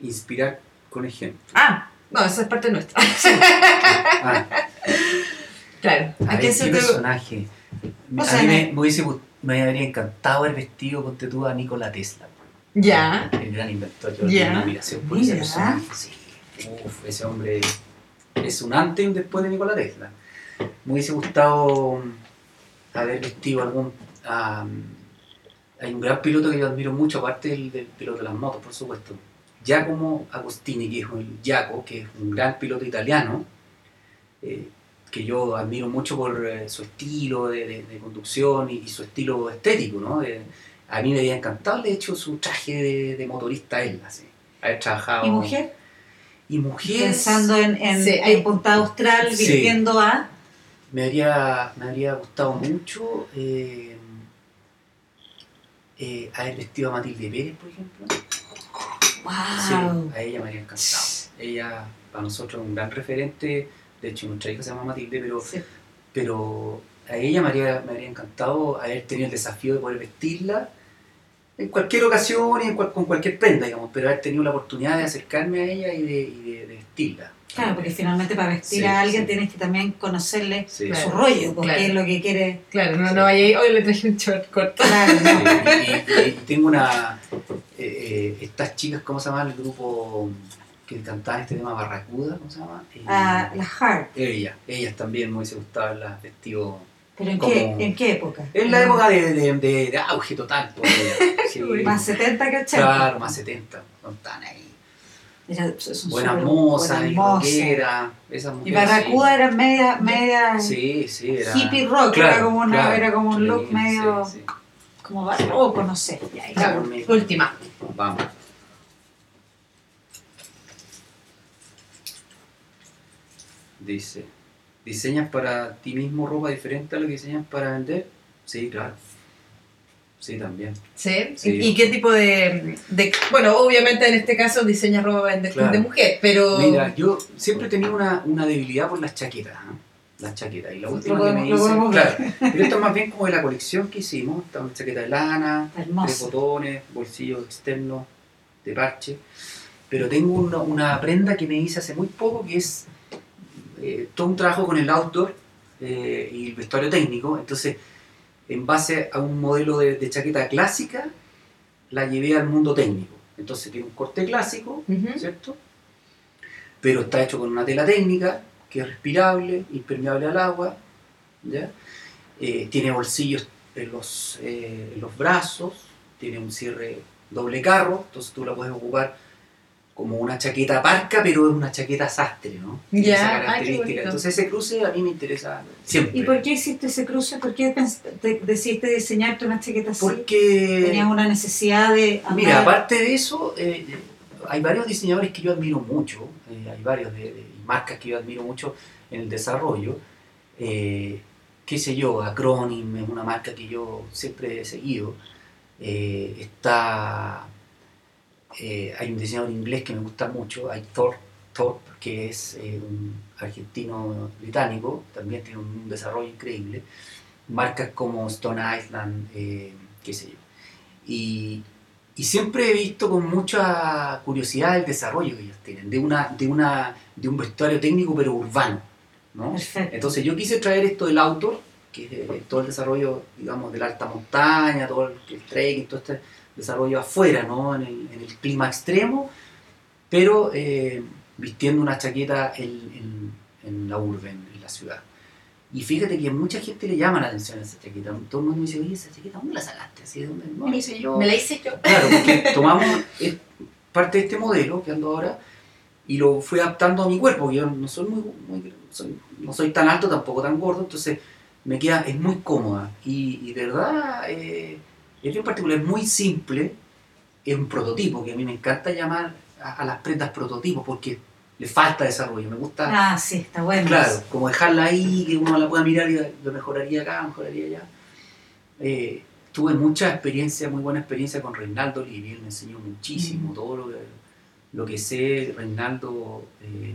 Inspirar con ejemplo. Ah, no, esa es parte nuestra. Ah, Claro. a ¿A ver, quién ¿qué se te personaje? O a mí me, me hubiese me habría encantado haber vestido, ponte tú, a Nikola Tesla. Ya. El gran inventor. Yo Ya. una admiración por ese personaje. Sí. Uf, ese hombre es un antes y un después de Nikola Tesla. Me hubiese gustado mm, haber vestido algún... hay un gran piloto que yo admiro mucho, aparte del, del piloto de las motos, por supuesto. Giacomo Agostini, que es el Giaco, que es un gran piloto italiano, eh, que yo admiro mucho por eh, su estilo de, de- de conducción y, y su estilo estético, ¿no? De- a mí me había encantado, de hecho, su traje de, de motorista él, así. Haber trabajado... ¿Y mujer? Y mujer... Pensando en, en, Sí, en Punta Austral, Sí. vistiendo a... Me habría, me habría gustado mucho eh, eh, haber vestido a Matilde Pérez, por ejemplo. Sí, ¡Wow! a ella me habría encantado. Ella, para nosotros, un gran referente. De hecho, nuestra hija se llama Matilde, pero, Sí. pero a ella me habría, me habría encantado haber tenido el desafío de poder vestirla en cualquier ocasión y en cual- con cualquier prenda, digamos, pero haber tenido la oportunidad de acercarme a ella y de, y de- de vestirla. Claro, porque finalmente para vestir Sí, a alguien sí. tienes que también conocerle Sí, Claro. su rollo, porque Claro. es lo que quiere. Claro, no, no vaya ahí, hoy le traje un short corto. Claro, Sí, ¿no? y, y- y tengo una. eh, eh, estas chicas, ¿cómo se llama el grupo que cantaban este tema Barracuda? ¿Cómo se llama? Eh, Ah, la Heart. Ellas, ellas también me hubiese gustado verlas vestido. ¿Pero en, Como- qué, en qué época? En la época de, de, de- de auge total. Sí, Más 70 que 80. Claro, más 70. No están ahí. Era- Buenas mozas rockeras. Esas Y Barracuda era media, media Sí, sí, sí, era. hippie rock, Claro, era, como una, claro. era como un look medio como barroco, no sé. Ya. Última. Vamos. Dice, ¿diseñas para ti mismo ropa diferente a lo que diseñas para vender? Sí, claro. Sí, también. ¿Sí? Sí. ¿Y, qué tipo de, de- Bueno, obviamente en este caso diseña ropa de, Claro. de mujer, pero... Mira, yo siempre he tenido una, una debilidad por las chaquetas. ¿eh? Las chaquetas. Y la última que me hice. Claro, pero esto es más bien como de la colección que hicimos. Está una chaqueta de lana, hermoso. botones, bolsillos externos de parche. Pero tengo una, una prenda que me hice hace muy poco que es eh, todo un trabajo con el outdoor eh, y el vestuario técnico. Entonces, en base a un modelo de, de chaqueta clásica, la llevé al mundo técnico. Entonces, tiene un corte clásico. ¿cierto? Pero está hecho con una tela técnica que es respirable, impermeable al agua, ¿ya? Eh, tiene bolsillos en los, en los brazos, tiene un cierre doble carro, entonces tú la puedes ocupar como una chaqueta parca, pero es una chaqueta sastre, ¿no? Tiene Ya, esa ay, qué característica. bonito. Entonces ese cruce a mí me interesa siempre. ¿Y por qué hiciste ese cruce? ¿Por qué te- decidiste diseñarte una chaqueta así? Porque... ¿Tenías una necesidad de andar? Mira, aparte de eso, eh, hay varios diseñadores que yo admiro mucho, eh, hay varios de, de marcas que yo admiro mucho en el desarrollo. Eh, qué sé yo, Acronym es una marca que yo siempre he seguido. Eh, está, eh, hay un diseñador inglés que me gusta mucho, hay Thorpe, que es eh, un argentino británico, también tiene un desarrollo increíble. Marcas como Stone Island, eh, qué sé yo. Y, y siempre he visto con mucha curiosidad el desarrollo que ellos tienen, de, una, de, una, de un vestuario técnico pero urbano. ¿no? Entonces yo quise traer esto del outdoor, que es todo el desarrollo, digamos, de la alta montaña, todo el, el trekking, todo este desarrollo afuera, ¿no? en, el, en el clima extremo, pero eh, vistiendo una chaqueta en, en- en la urbe, en, la ciudad. Y fíjate que a mucha gente le llama la atención esa chaqueta. Todo el mundo me dice, oye, esa chaqueta, ¿dónde la sacaste? Así, ¿dónde? No, la hice yo. Me la hice yo. Claro, porque tomamos parte de este modelo que ando ahora y lo fui adaptando a mi cuerpo, porque yo no soy muy, muy- soy- no soy tan alto, tampoco tan gordo, entonces me queda, es muy cómoda y, y de verdad eh, es bien particular, es muy simple, es un prototipo, que a mí me encanta llamar a, a las prendas prototipos porque le falta desarrollo, me gusta Ah, sí, está bueno. Claro, como dejarla ahí, que uno la pueda mirar y lo mejoraría acá, mejoraría allá. Eh, tuve mucha experiencia, muy buena experiencia con Reinaldo Livi, él me enseñó muchísimo, Mm. todo lo que, lo que sé, Reinaldo eh,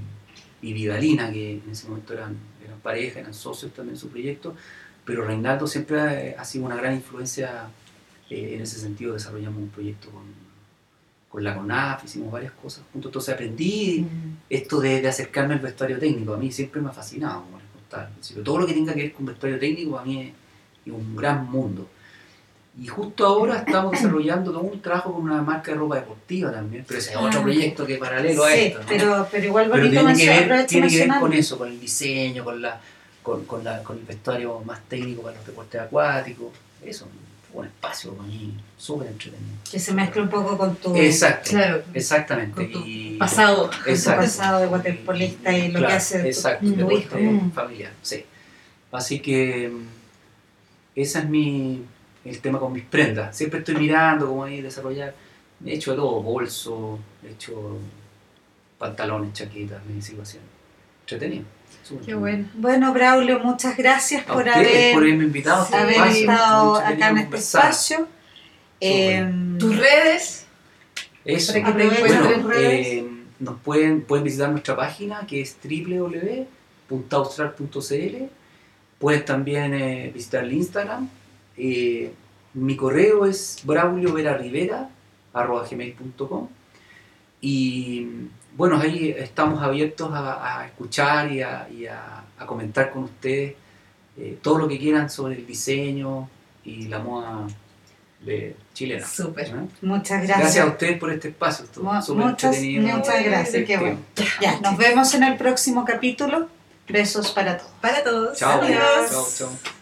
y Vidalina, que en ese momento eran, eran pareja, eran socios también en su proyecto, pero Reinaldo siempre ha, ha sido una gran influencia eh, en ese sentido, desarrollamos un proyecto con, con la CONAF, hicimos varias cosas juntos, entonces aprendí esto de, de acercarme al vestuario técnico, a mí siempre me ha fascinado, como les contaba. Todo lo que tenga que ver con vestuario técnico a mí es, un gran mundo. Y justo ahora estamos desarrollando todo un trabajo con una marca de ropa deportiva también, pero ese es otro Ah. proyecto que es paralelo a Sí, esto. ¿no? pero, pero igual Pero tiene que ver, tiene que ver con eso, con el diseño, con, la, con, con, la, con el vestuario más técnico para los deportes acuáticos. Eso, un espacio para mí súper entretenido. que se mezcla un poco con tu, Exacto, Claro. exactamente. Con tu y, Pasado. tu Exacto. pasado de waterpolista y lo Claro, que hace exacto, tu, hijo. Familiar, sí. Así que mm, ese es mi, el tema con mis prendas. Siempre estoy mirando cómo ahí desarrollar. He hecho de todo, bolso, he hecho pantalones, chaquetas, me sigo haciendo. Entretenido. Qué bueno. Bueno, Braulio, muchas gracias por haber, por haberme invitado a este haber espacio, estado acá en este conversar. espacio. Eh, Tus redes. Eso. Para que te Bueno, redes. eh, nos pueden, pueden visitar nuestra página que es www.austral.cl. Pueden también eh, visitar el Instagram. Eh, mi correo es braulioverarivera.com y bueno, ahí estamos abiertos a, a escuchar y, a, y a- a comentar con ustedes eh, todo lo que quieran sobre el diseño y la moda de chilena. Súper. ¿eh? Muchas Gracias. gracias. a ustedes por este espacio. súper muchas, entretenido. muchas gracias. Qué bueno. Ya, nos vemos en el próximo capítulo. Besos para todos. Para todos. Chao. Adiós. Chao, chao.